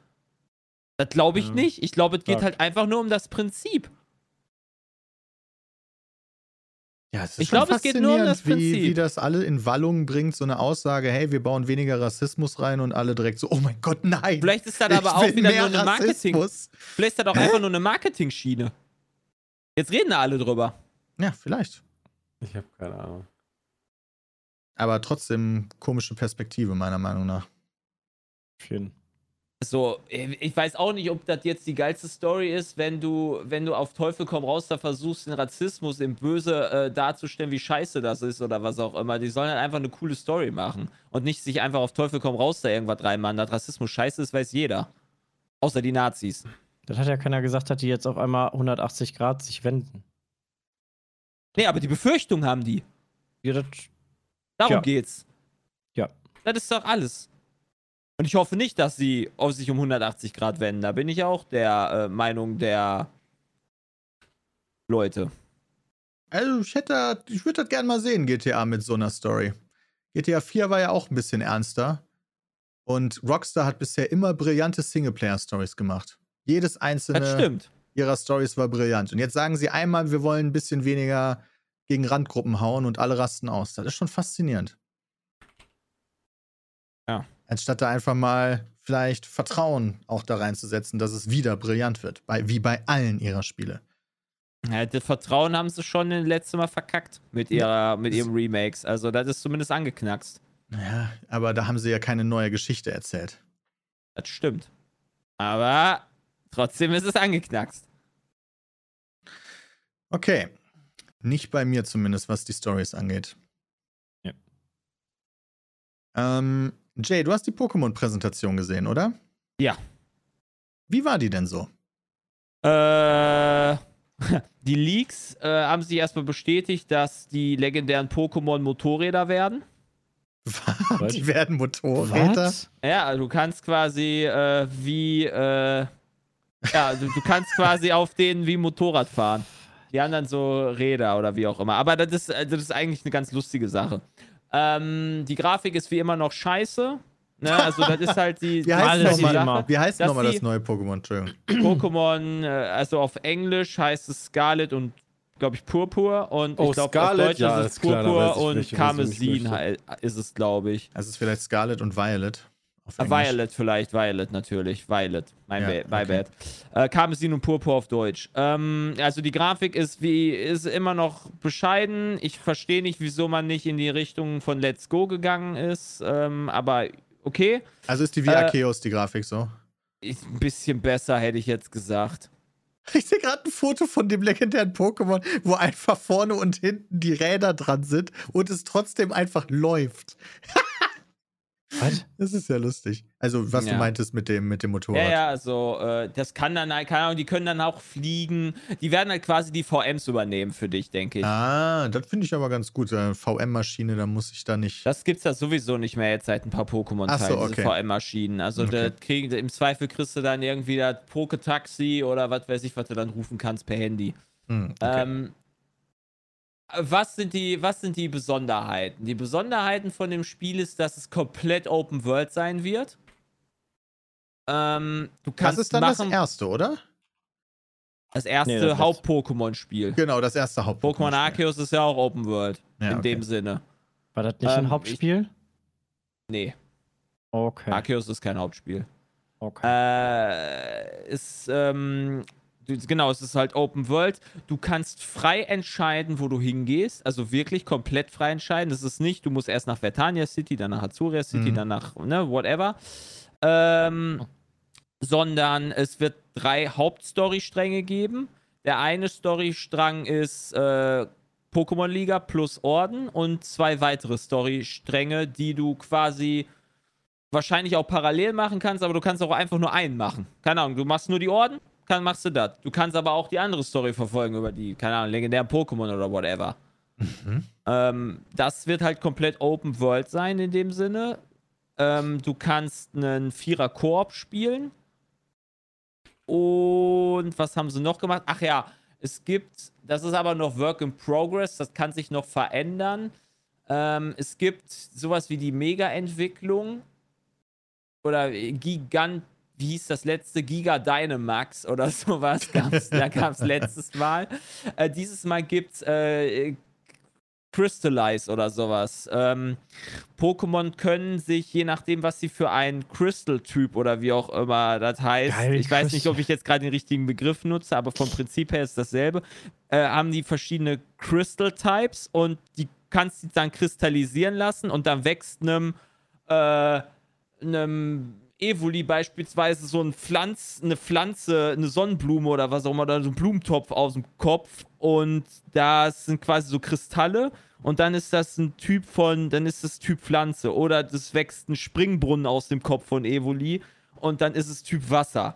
Das glaube ich Ja. nicht. Ich glaube, es geht Stark. halt einfach nur um das Prinzip. Ja, es ist Ich schon glaub, es geht nur um das faszinierend, wie, Prinzip. wie das alle in Wallung bringt, so eine Aussage, hey, wir bauen weniger Rassismus rein und alle direkt so, oh mein Gott, nein. Vielleicht ist das aber auch wieder nur eine Marketing. Rassismus. Vielleicht ist das auch einfach nur eine Marketing-Schiene. Jetzt reden da alle drüber. Ja, vielleicht. Ich habe keine Ahnung. Aber trotzdem komische Perspektive, meiner Meinung nach. Schön. So, ich weiß auch nicht, ob das jetzt die geilste Story ist, wenn du, wenn du auf Teufel komm raus da versuchst, den Rassismus im Böse äh, darzustellen, wie scheiße das ist oder was auch immer. Die sollen halt einfach eine coole Story machen und nicht sich einfach auf Teufel komm raus da irgendwas reinmachen. Dass Rassismus scheiße ist, weiß jeder. Außer die Nazis. Das hat ja keiner gesagt, dass die jetzt auf einmal 180 Grad sich wenden. Nee, aber die Befürchtung haben die. Ja, das, Darum Ja. geht's. Ja. Das ist doch alles. Und ich hoffe nicht, dass sie auf sich um 180 Grad wenden. Da bin ich auch der äh, Meinung der Leute. Also, ich hätte, ich würde das gerne mal sehen, GTA mit so einer Story. GTA 4 war ja auch ein bisschen ernster. Und Rockstar hat bisher immer brillante Singleplayer-Stories gemacht. Jedes einzelne ihrer Stories war brillant. Und jetzt sagen sie einmal, wir wollen ein bisschen weniger gegen Randgruppen hauen und alle rasten aus. Das ist schon faszinierend. Anstatt da einfach mal vielleicht Vertrauen auch da reinzusetzen, dass es wieder brillant wird. Bei, wie bei allen ihrer Spiele. Ja, das Vertrauen haben sie schon das letzte Mal verkackt mit, ihrer, mit ihrem Remakes. Also, das ist zumindest angeknackst. Ja, aber da haben sie ja keine neue Geschichte erzählt. Das stimmt. Aber trotzdem ist es angeknackst. Okay. Nicht bei mir zumindest, was die Stories angeht. Ja. Ähm, Jay, du hast die Pokémon-Präsentation gesehen, oder? Ja. Wie war die denn so? Äh, die Leaks äh, haben sich erstmal bestätigt, dass die legendären Pokémon Motorräder werden. Was? die werden Motorräder. Was? Ja, also du kannst quasi äh, wie, äh, ja, du, du kannst quasi auf denen wie Motorrad fahren. Die haben dann so Räder oder wie auch immer. Aber das ist, äh, das ist eigentlich eine ganz lustige Sache. Ähm, die Grafik ist wie immer noch scheiße. Ne? Also das ist halt die, Wie heißt das nochmal immer. Sache. wie heißt dass nochmal die- das neue Pokémon? Entschuldigung. Pokémon, äh, also auf Englisch heißt es Scarlet und, glaube ich, Purpur. Und Oh, ich glaube, auf Scarlet? Deutsch Ja, ist es klar, Purpur ich, und Karmesin ist es, glaube ich. Also es ist vielleicht Scarlet und Violet. Englisch. Violet vielleicht, Violet natürlich, Violet, mein Ja, ba my okay. bad. Äh, Karmesin und Purpur auf Deutsch. Ähm, also die Grafik ist wie ist immer noch bescheiden. Ich verstehe nicht, wieso man nicht in die Richtung von Let's Go gegangen ist, ähm, aber okay. Also ist die wie Äh, Arceus die Grafik so? Ist ein bisschen besser, hätte ich jetzt gesagt. Ich sehe gerade ein Foto von dem legendären Pokémon, wo einfach vorne und hinten die Räder dran sind und es trotzdem einfach läuft. Was? Das ist ja lustig. Also, was Ja. du meintest mit dem, mit dem Motorrad. Ja, ja, also äh, das kann dann, halt- keine Ahnung, die können dann auch fliegen. Die werden halt quasi die VMs übernehmen für dich, denke ich. Ah, das finde ich aber ganz gut. VM-Maschine, da muss ich da nicht. Das gibt's ja sowieso nicht mehr jetzt seit ein paar Pokémon-Teilen, so, diese okay. VM-Maschinen. Also Okay. kriegen, im Zweifel kriegst du dann irgendwie das Poké-Taxi oder was weiß ich, was du dann rufen kannst per Handy. Hm, okay. Ähm, was, sind die, was sind die Besonderheiten? Die Besonderheiten von dem Spiel ist, dass es komplett Open World sein wird. Ähm, du das kannst ist dann machen, das erste, oder? das erste Nee, das Haupt-Pokémon-Spiel. Genau, das erste Haupt. Pokémon Arceus ist ja auch Open World. Ja, in okay. dem Sinne. War das nicht Ähm, ein Hauptspiel? Nee, Okay. Arceus ist kein Hauptspiel. okay. Äh, ist, ähm, genau, es ist halt Open World. Du kannst frei entscheiden, wo du hingehst. Also wirklich komplett frei entscheiden. Das ist nicht, du musst erst nach Vertania City, dann nach Azuria City, Mhm. dann nach, ne, whatever. Ähm, sondern es wird drei Hauptstory-Stränge geben. Der eine Storystrang ist äh, Pokémon Liga plus Orden und zwei weitere Storystränge, die du quasi wahrscheinlich auch parallel machen kannst, aber du kannst auch einfach nur einen machen. Keine Ahnung, du machst nur die Orden kann, machst du das. Du kannst aber auch die andere Story verfolgen über die, keine Ahnung, legendären Pokémon oder whatever. Mhm. Ähm, das wird halt komplett Open World sein in dem Sinne. Ähm, du kannst einen Vierer-Koop spielen. Und was haben sie noch gemacht? Ach ja, es gibt, das ist aber noch Work in Progress, das kann sich noch verändern. Ähm, es gibt sowas wie die Mega-Entwicklung oder Gigant, wie hieß das letzte? Giga Dynamax oder sowas gab's, da gab es letztes Mal. Äh, dieses Mal gibt es äh, Crystallize oder sowas. Ähm, Pokémon können sich, je nachdem, was sie für einen Crystal-Typ oder wie auch immer das heißt, Geil, ich weiß nicht, ob ich jetzt gerade den richtigen Begriff nutze, aber vom Prinzip her ist dasselbe, äh, haben die verschiedene Crystal-Types und die kannst du dann kristallisieren lassen und dann wächst einem, äh, einem Evoli beispielsweise so ein Pflanz, eine Pflanze, eine Sonnenblume oder was auch immer, oder so ein Blumentopf aus dem Kopf und das sind quasi so Kristalle und dann ist das ein Typ von, dann ist das Typ Pflanze oder das wächst ein Springbrunnen aus dem Kopf von Evoli und dann ist es Typ Wasser.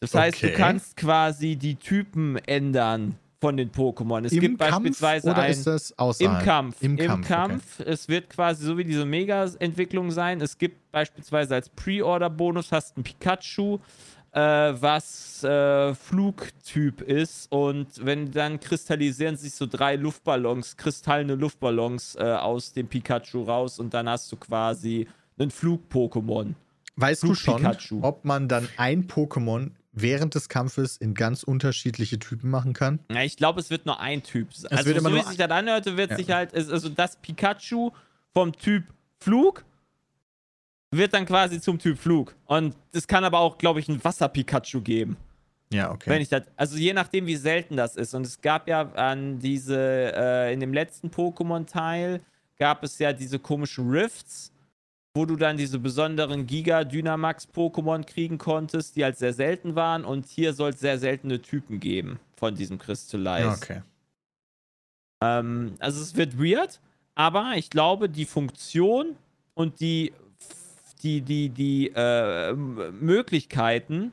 Das heißt, du kannst quasi die Typen ändern von den Pokémon. Es Im gibt Kampf beispielsweise oder ein ist das im? Kampf. Im Im, Kampf, Kampf. Es wird quasi so wie diese Mega-Entwicklung sein. Es gibt beispielsweise als Pre-Order-Bonus hast ein Pikachu, äh, was äh, Flugtyp ist. Und wenn dann kristallisieren sich so drei Luftballons, kristallene Luftballons äh, aus dem Pikachu raus und dann hast du quasi einen Flug-Pokémon. Weißt du schon, Flug-Pikachu. ob man dann ein Pokémon während des Kampfes in ganz unterschiedliche Typen machen kann? Ja, ich glaube, es wird nur ein Typ. sein. Also, so wie sich das anhörte, wird Ja. sich halt, also das Pikachu vom Typ Flug wird dann quasi zum Typ Flug. Und es kann aber auch, glaube ich, ein Wasser-Pikachu geben. Ja, okay. Wenn ich das, also je nachdem, wie selten das ist. Und es gab ja an diese, äh, in dem letzten Pokémon-Teil gab es ja diese komischen Rifts, wo du dann diese besonderen Giga-Dynamax-Pokémon kriegen konntest, die halt sehr selten waren. Und hier soll es sehr seltene Typen geben von diesem Crystallize. okay. Ähm, also es wird weird, aber ich glaube, die Funktion und die, die, die, die äh, Möglichkeiten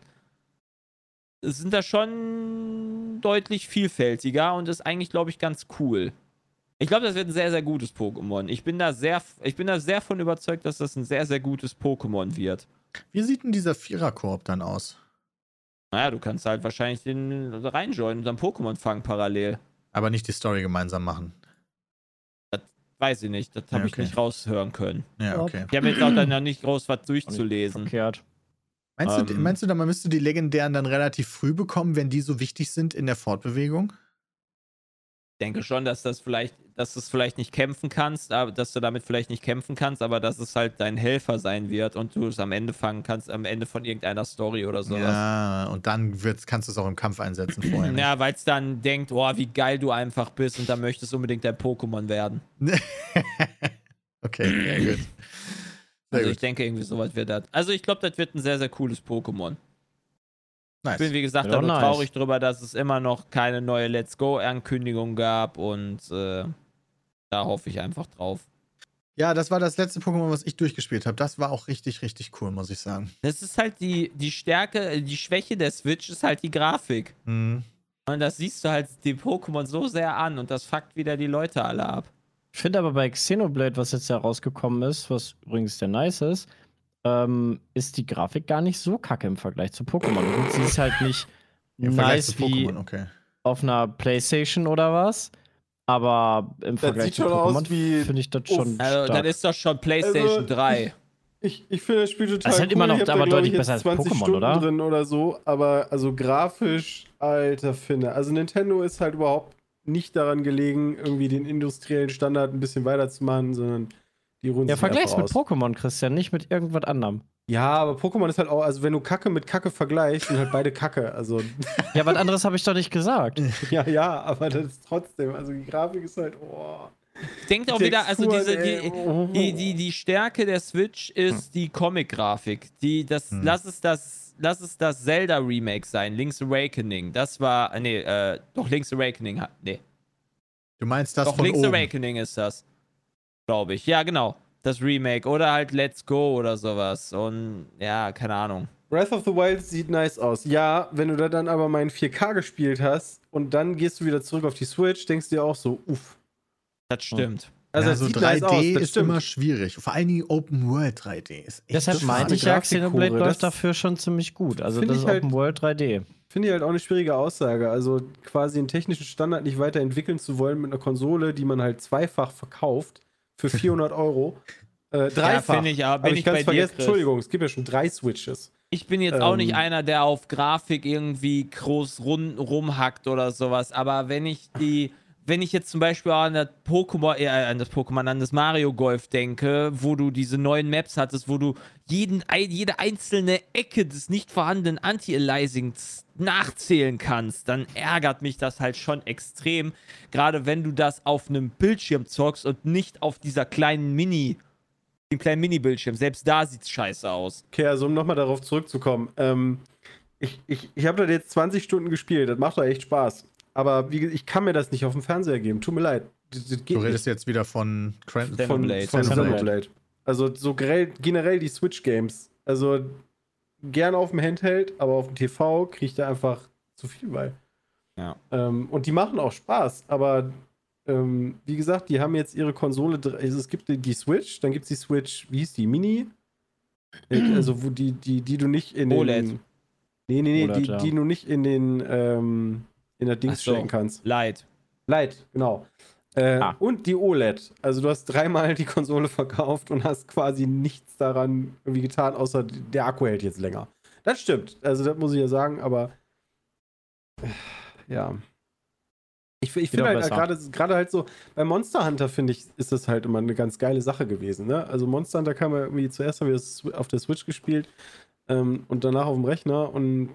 sind da schon deutlich vielfältiger und ist eigentlich, glaube ich, ganz cool. Ich glaube, das wird ein sehr, sehr gutes Pokémon. Ich bin da sehr, ich bin da sehr von überzeugt, dass das ein sehr, sehr gutes Pokémon wird. Wie sieht denn dieser Viererkorb dann aus? Naja, du kannst halt wahrscheinlich den reinjoinen und dann Pokémon fangen parallel. Aber nicht die Story gemeinsam machen. Weiß ich nicht, das habe Ja, ich okay. nicht raushören können. Ja, okay. Ich habe jetzt auch dann noch nicht groß was durchzulesen. Verkehrt. Meinst, du, Ähm. meinst du, dann, man müsste die legendären dann relativ früh bekommen, wenn die so wichtig sind in der Fortbewegung? Ich denke schon, dass das vielleicht, dass du es vielleicht nicht kämpfen kannst, aber dass du damit vielleicht nicht kämpfen kannst, aber dass es halt dein Helfer sein wird und du es am Ende fangen kannst, am Ende von irgendeiner Story oder sowas. Ja, und dann wird's, kannst du es auch im Kampf einsetzen vorher. Ja, weil es dann denkt, oh, wie geil du einfach bist und dann möchtest du unbedingt dein Pokémon werden. okay, sehr gut. Sehr Also ich gut. denke, irgendwie sowas wird das. Also ich glaube, das wird ein sehr, sehr cooles Pokémon. Ich bin, Nice. wie gesagt, Ja, aber nice. traurig drüber, dass es immer noch keine neue Let's Go-Ankündigung gab und äh, da hoffe ich einfach drauf. Ja, das war das letzte Pokémon, was ich durchgespielt habe. Das war auch richtig, richtig cool, muss ich sagen. Das ist halt die, die Stärke, äh, die Schwäche der Switch ist halt die Grafik. Mhm. Und das siehst du halt die Pokémon so sehr an und das fuckt wieder die Leute alle ab. Ich finde aber bei Xenoblade, was jetzt herausgekommen ist, was übrigens sehr nice ist, ähm, ist die Grafik gar nicht so kacke im Vergleich zu Pokémon. Und sie ist halt nicht Im Vergleich nice zu wie Pokémon, okay. auf einer Playstation oder was. Aber im Vergleich sieht zu Pokémon wie- finde ich das Uff. schon Also, stark. das ist doch schon PlayStation Also, 3. Ich, ich finde das Spiel total Das ist halt cool. immer noch aber da, deutlich ich, besser als 20 Pokémon, Stunden oder? drin oder so, aber also grafisch, alter Finne. Also Nintendo ist halt überhaupt nicht daran gelegen, irgendwie den industriellen Standard ein bisschen weiterzumachen, sondern die ruhen ja, sich vergleich's einfach mit aus. Pokémon, Christian, nicht mit irgendwas anderem. Ja, aber Pokémon ist halt auch, also wenn du Kacke mit Kacke vergleichst, sind halt beide Kacke. Also, Ja, was anderes habe ich doch nicht gesagt. ja, ja, aber das ist trotzdem, also die Grafik ist halt, oh. Denkt auch wieder, also diese, die, oh. die, die, die Stärke der Switch ist die Comic-Grafik. Die, das, Hm. lass es das, lass es das Zelda-Remake sein, Link's Awakening. Das war, nee, äh, doch Link's Awakening, hat- nee. Du meinst das Doch, von Link's oben. Awakening ist das. Glaube ich. Ja, genau. Das Remake. Oder halt Let's Go oder sowas. Und ja, keine Ahnung. Breath of the Wild sieht nice aus. Ja, wenn du da dann aber mal in 4K gespielt hast und dann gehst du wieder zurück auf die Switch, denkst du dir auch so, uff. Das stimmt. Also, ja, es so sieht 3D nice ist stimmt. immer schwierig. Vor allen Dingen Open World 3D ist echt Deshalb meinte ich ja, Xenoblade das läuft dafür schon ziemlich gut. Also find das ich ist halt- Open World 3D. Finde ich halt auch eine schwierige Aussage. Also quasi einen technischen Standard nicht weiterentwickeln zu wollen mit einer Konsole, die man halt zweifach verkauft für 400 Euro. Äh, dreifach. finde ich, aber bin ich ich bei dir, vergessen. Chris. Entschuldigung, es gibt ja schon drei Switches. Ich bin jetzt auch Ähm. nicht einer, der auf Grafik irgendwie groß run, rumhackt oder sowas, aber wenn ich die, wenn ich jetzt zum Beispiel an das Pokémon, äh, an das Pokémon, an das Mario Golf denke, wo du diese neuen Maps hattest, wo du jeden, jede einzelne Ecke des nicht vorhandenen Anti-Aliasings nachzählen kannst, dann ärgert mich das halt schon extrem. Gerade wenn du das auf einem Bildschirm zockst und nicht auf dieser kleinen Mini, dem kleinen Mini-Bildschirm. Selbst da sieht's scheiße aus. Okay, also um nochmal darauf zurückzukommen. Ähm, ich ich, ich habe das jetzt 20 Stunden gespielt. Das macht doch echt Spaß. Aber wie, ich kann mir das nicht auf dem Fernseher geben. Tut mir leid. Das, das geht Du redest jetzt wieder von Cran nicht. von, Xenoblade. von Xenoblade. Xenoblade. Also so generell, die Switch-Games. Also gern auf dem Handheld, aber auf dem TV kriege ich da einfach zu viel bei. Ja. Ähm, und die machen auch Spaß, aber ähm, wie gesagt, die haben jetzt ihre Konsole. Also es gibt die, die Switch, dann gibt es die Switch, wie hieß die? Mini? Äh, Also, wo die, die, die du nicht in den. OLED. Nee, nee, nee, OLED, die, ja. die du nicht in den ähm, in der Dings so. stecken kannst. Leid. Light, genau. Äh, Ah. Und die OLED. Also du hast dreimal die Konsole verkauft und hast quasi nichts daran irgendwie getan, außer der Akku hält jetzt länger. Das stimmt. Also das muss ich ja sagen, aber äh, ja. Ich, ich finde halt gerade halt so, bei Monster Hunter finde ich, ist das halt immer eine ganz geile Sache gewesen. Ne? Also Monster Hunter kam ja irgendwie zuerst haben wir das auf der Switch gespielt ähm, und danach auf dem Rechner und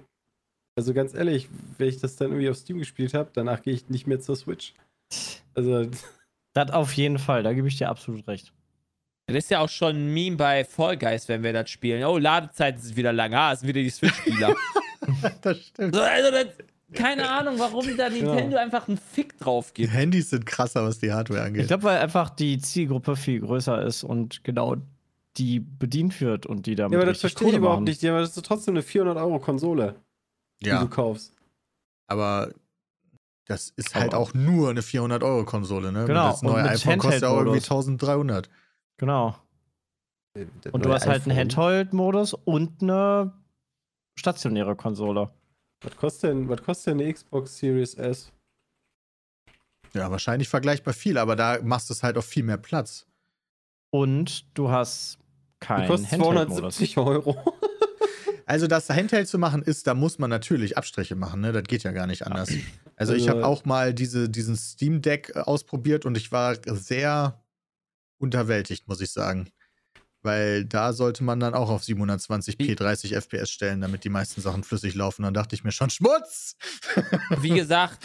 also ganz ehrlich, wenn ich das dann irgendwie auf Steam gespielt habe, danach gehe ich nicht mehr zur Switch. Also Das auf jeden Fall, da gebe ich dir absolut recht. Das ist ja auch schon ein Meme bei Fall Guys, wenn wir das spielen. Oh, Ladezeiten sind wieder lang. Ah, es sind wieder die Switch-Spieler. Das stimmt. so, also das, keine Ahnung, warum da Nintendo einfach einen Fick drauf Die gibt. Handys sind krasser, was die Hardware angeht. Ich glaube, weil einfach die Zielgruppe viel größer ist und genau die bedient wird und die damit Ja, aber das verstehe ich überhaupt machen. nicht. Ja, aber das ist trotzdem eine 400-Euro-Konsole, die ja, du kaufst. aber das ist Aber- halt auch nur eine 400-Euro-Konsole, ne? Genau, Das neue iPhone kostet ja auch irgendwie Handheld-Modus. 1300. Genau. Und du hast halt einen Handheld-Modus und eine stationäre Konsole. Was kostet denn, was kostet denn eine Xbox Series S? Ja, wahrscheinlich vergleichbar viel, aber da machst du es halt auf viel mehr Platz. Und du hast Die keinen kostet Handheld-Modus. 270 Euro. Also das Handheld zu machen ist, da muss man natürlich Abstriche machen, ne? Das geht ja gar nicht anders. Also ich Also- habe auch mal diese, diesen Steam Deck äh, ausprobiert und ich war sehr unterwältigt, muss ich sagen. Weil da sollte man dann auch auf 720p 30 FPS stellen, damit die meisten Sachen flüssig laufen. Dann dachte ich mir schon, Schmutz! Wie gesagt,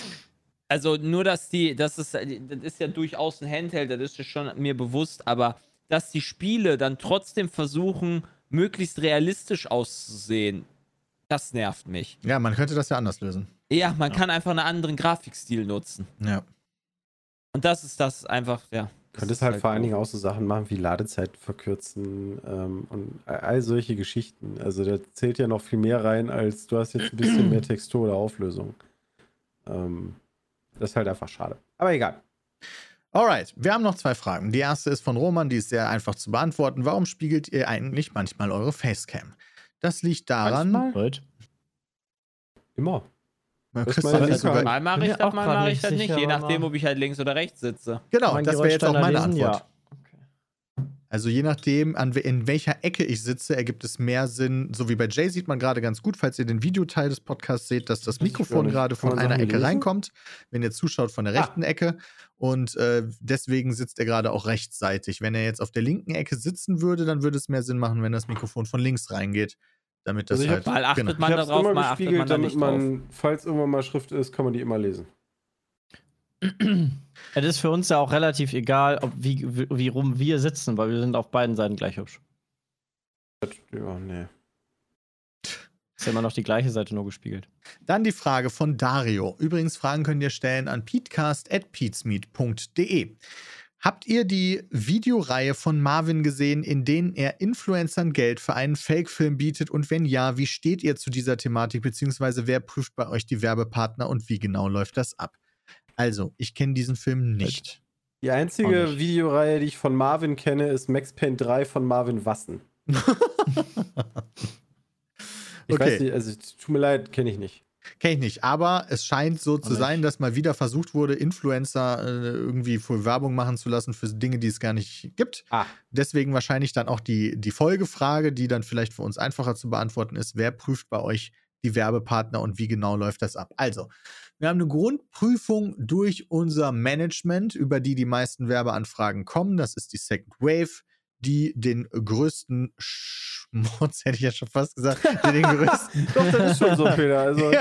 also nur, dass die, das ist, das ist ja durchaus ein Handheld, das ist schon mir bewusst, aber dass die Spiele dann trotzdem versuchen, möglichst realistisch auszusehen, das nervt mich. Ja, man könnte das ja anders lösen. Ja, man kann einfach einen anderen Grafikstil nutzen. Ja. Und das ist das einfach, ja. Könntest ist halt vor allen. Dingen auch so Sachen machen wie Ladezeit verkürzen ähm, und all solche Geschichten. Also da zählt ja noch viel mehr rein, als du hast jetzt ein bisschen mehr Textur oder Auflösung. Ähm, das ist halt einfach schade. Aber egal. Alright, wir haben noch zwei Fragen. Die erste ist von Roman, die ist sehr einfach zu beantworten. Warum spiegelt ihr eigentlich manchmal eure Facecam? Das liegt daran, Manchmal? Wird. Immer. man Das Christoph meine hat linke sogar. Mal mache ich das, auch mal mache ich nicht das nicht, je nachdem, ob ich halt links oder rechts sitze. genau, das wäre jetzt auch meine lesen? Antwort. Also je nachdem, an, in welcher Ecke ich sitze, ergibt es mehr Sinn. So wie bei Jay sieht man gerade ganz gut, falls ihr den Videoteil des Podcasts seht, dass das Mikrofon gerade von man einer Ecke lesen? reinkommt, wenn ihr zuschaut von der Ah. rechten Ecke. Und äh, deswegen sitzt er gerade auch rechtsseitig. Wenn er jetzt auf der linken Ecke sitzen würde, dann würde es mehr Sinn machen, wenn das Mikrofon von links reingeht. Damit das Also ich halt. Mal achtet genau. man ich habe darauf, immer mal achtet gespiegelt, man da damit nicht drauf. man, falls irgendwann mal Schrift ist, kann man die immer lesen. Es ist für uns ja auch relativ egal, ob wie, wie, wie rum wir sitzen, weil wir sind auf beiden Seiten gleich hübsch. Ja, nee. Ist ja immer noch die gleiche Seite nur gespiegelt. Dann die Frage von Dario. Übrigens, Fragen könnt ihr stellen an peatcast.peatsmeet.de. Habt ihr die Videoreihe von Marvin gesehen, in denen er Influencern Geld für einen Fake-Film bietet? Und wenn ja, wie steht ihr zu dieser Thematik? Beziehungsweise wer prüft bei euch die Werbepartner und wie genau läuft das ab? Also, ich kenne diesen Film nicht. Die einzige nicht. Videoreihe, die ich von Marvin kenne, ist Max Payne 3 von Marvin Wassen. Ich Okay. weiß nicht, also tut mir leid, kenne ich nicht. Kenne ich nicht, aber es scheint so zu sein, dass mal wieder versucht wurde, Influencer äh, irgendwie für Werbung machen zu lassen für Dinge, die es gar nicht gibt. Ah. Deswegen wahrscheinlich dann auch die, die Folgefrage, die dann vielleicht für uns einfacher zu beantworten ist. Wer prüft bei euch die Werbepartner und wie genau läuft das ab? Also, wir haben eine Grundprüfung durch unser Management, über die die meisten Werbeanfragen kommen. Das ist die Second Wave, die den größten Schmutz, hätte ich ja schon fast gesagt, die den größten Doch, das ist schon so, Peter. Also,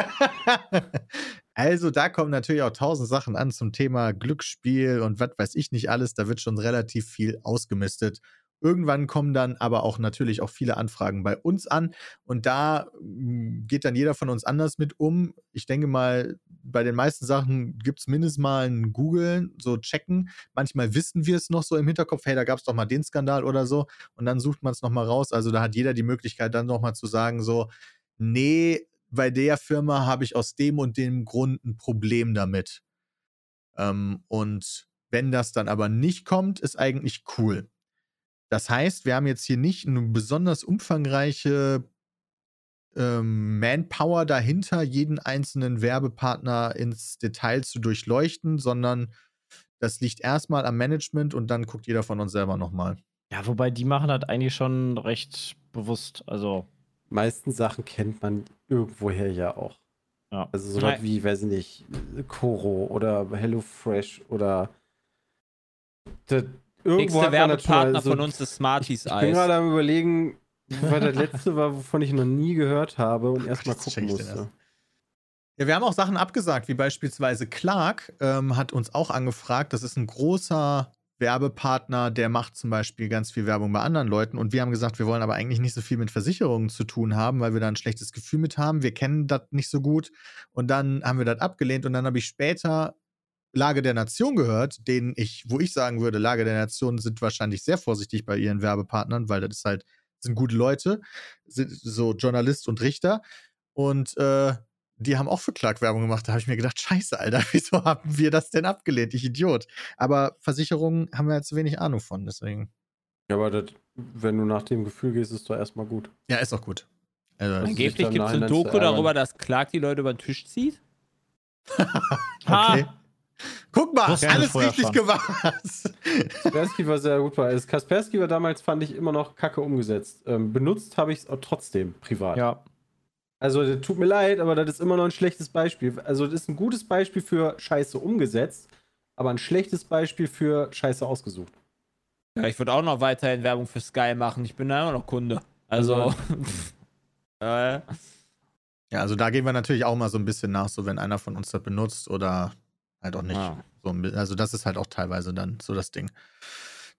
also, da kommen natürlich auch tausend Sachen an zum Thema Glücksspiel und was weiß ich nicht alles. Da wird schon relativ viel ausgemistet. Irgendwann kommen dann aber auch natürlich auch viele Anfragen bei uns an und da mm, geht dann jeder von uns anders mit um. Ich denke mal, bei den meisten Sachen gibt es mindestens mal ein Googeln, so checken. Manchmal wissen wir es noch so im Hinterkopf, hey, da gab es doch mal den Skandal oder so und dann sucht man es nochmal raus. Also da hat jeder die Möglichkeit dann nochmal zu sagen, so, nee, bei der Firma habe ich aus dem und dem Grund ein Problem damit. Ähm, und wenn das dann aber nicht kommt, ist eigentlich cool. Das heißt, wir haben jetzt hier nicht eine besonders umfangreiche ähm, Manpower dahinter, jeden einzelnen Werbepartner ins Detail zu durchleuchten, sondern das liegt erstmal am Management und dann guckt jeder von uns selber nochmal. Ja, wobei die machen das eigentlich schon recht bewusst. Also, meisten Sachen kennt man irgendwoher ja auch. ja. Also so was wie, weiß ich nicht, Koro oder HelloFresh oder das, irgendwo Nächster Werbepartner so- von uns ist Smarties Ich bin Eis. gerade am überlegen, was das letzte war, wovon ich noch nie gehört habe und erstmal gucken musste. Ja, wir haben auch Sachen abgesagt, wie beispielsweise Clark ähm, hat uns auch angefragt. Das ist ein großer Werbepartner, der macht zum Beispiel ganz viel Werbung bei anderen Leuten. Und wir haben gesagt, wir wollen aber eigentlich nicht so viel mit Versicherungen zu tun haben, weil wir da ein schlechtes Gefühl mit haben. Wir kennen das nicht so gut. Und dann haben wir das abgelehnt. Und dann habe ich später Lage der Nation gehört, denen ich, wo ich sagen würde, Lage der Nation sind wahrscheinlich sehr vorsichtig bei ihren Werbepartnern, weil das ist halt, sind gute Leute, sind so Journalist und Richter. Und äh, die haben auch für Clark Werbung gemacht. Da habe ich mir gedacht, scheiße, Alter, wieso haben wir das denn abgelehnt? Ich Idiot. Aber Versicherungen haben wir halt zu wenig Ahnung von, deswegen. Ja, aber das, wenn du nach dem Gefühl gehst, ist doch erstmal gut. Ja, ist auch gut. Also, Angeblich gibt es eine Doku darüber, dass Clark die Leute über den Tisch zieht. okay. Guck mal, Wussten wir alles richtig gemacht. Kaspersky war sehr gut bei. Das Kaspersky war damals, fand ich, immer noch kacke umgesetzt. Ähm, benutzt habe ich es auch trotzdem privat. Ja. Also, das tut mir leid, aber das ist immer noch ein schlechtes Beispiel. Also, das ist ein gutes Beispiel für Scheiße umgesetzt, aber ein schlechtes Beispiel für Scheiße ausgesucht. Ja, ich würde auch noch weiterhin Werbung für Sky machen. Ich bin da immer noch Kunde. Also. äh, Ja, also da gehen wir natürlich auch mal so ein bisschen nach, so wenn einer von uns das benutzt oder halt auch nicht. Ja. So, ein bi- also das ist halt auch teilweise dann so das Ding.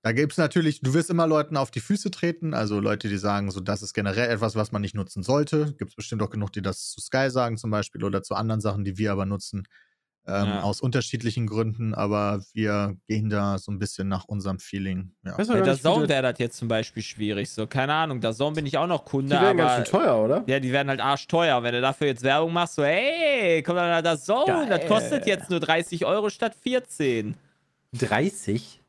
Da gibt es natürlich, du wirst immer Leuten auf die Füße treten, also Leute, die sagen, so das ist generell etwas, was man nicht nutzen sollte. Gibt es bestimmt auch genug, die das zu Sky sagen zum Beispiel oder zu anderen Sachen, die wir aber nutzen. Ähm, Ja. Aus unterschiedlichen Gründen, aber wir gehen da so ein bisschen nach unserem Feeling. Ja. Weißt du bei gar der Zone das- wäre das jetzt zum Beispiel schwierig. So, keine Ahnung, der Zone bin ich auch noch Die Kunde, werden aber. ganz schön teuer, oder? Ja, die werden halt arschteuer. Wenn du dafür jetzt Werbung machst, so, hey, komm dann da Zone, das kostet jetzt nur 30 Euro statt 14. 30?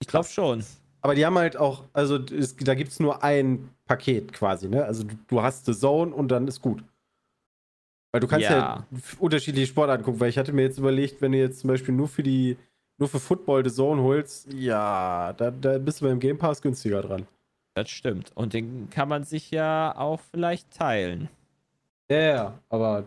Ich glaube schon. Aber die haben halt auch, also es, da gibt es nur ein Paket quasi, ne? Also du, du hast The Zone und dann ist gut. Weil du kannst ja, Ja. unterschiedliche Sportarten gucken, weil ich hatte mir jetzt überlegt, wenn du jetzt zum Beispiel nur für die, nur für Football The Zone holst, ja, da, da bist du beim Game Pass günstiger dran. Das stimmt. Und den kann man sich ja auch vielleicht teilen. Ja, ja, aber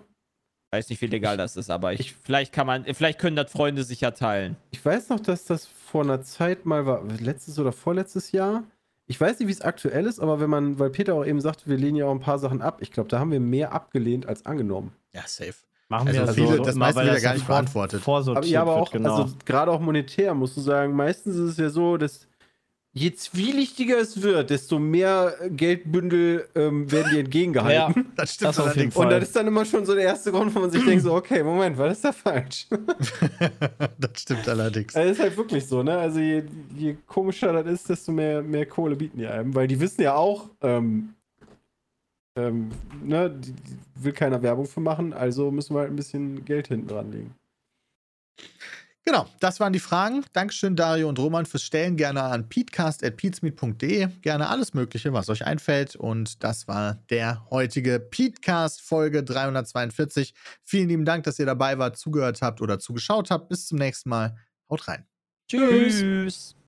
Weiß nicht, wie legal das ist, aber ich, vielleicht kann man, vielleicht können das Freunde sich ja teilen. ich weiß noch, dass das vor einer Zeit mal war, letztes oder vorletztes Jahr. Ich weiß nicht, wie es aktuell ist, aber wenn man, weil Peter auch eben sagte, wir lehnen ja auch ein paar Sachen ab. Ich glaube, da haben wir mehr abgelehnt als angenommen. ja, safe. Machen Also wir viele- so, das meiste wird ja das gar nicht vor- beantwortet. Aber, ja, aber wird, auch, genau. also gerade auch monetär musst du sagen, meistens ist es ja so, dass je zwielichtiger es wird, desto mehr Geldbündel ähm, werden dir entgegengehalten. Das stimmt Das auf jeden allerdings. Fall. Und das ist dann immer schon so der erste Grund, wo man sich denkt, so, okay, Moment, was ist da falsch? das stimmt allerdings. Also ist halt wirklich so, ne? Also je, je komischer das ist, desto mehr, mehr Kohle bieten die einem. Weil die wissen ja auch, ähm, ähm, ne, die, die will keiner Werbung für machen, also müssen wir halt ein bisschen Geld hinten dran legen. Genau, das waren die Fragen. Dankeschön, Dario und Roman, fürs Stellen. Gerne an peatcast.peatsmeet.de. Gerne alles Mögliche, was euch einfällt. Und das war der heutige Peatcast Folge 342. Vielen lieben Dank, dass ihr dabei wart, zugehört habt oder zugeschaut habt. Bis zum nächsten Mal. Haut rein. Tschüss.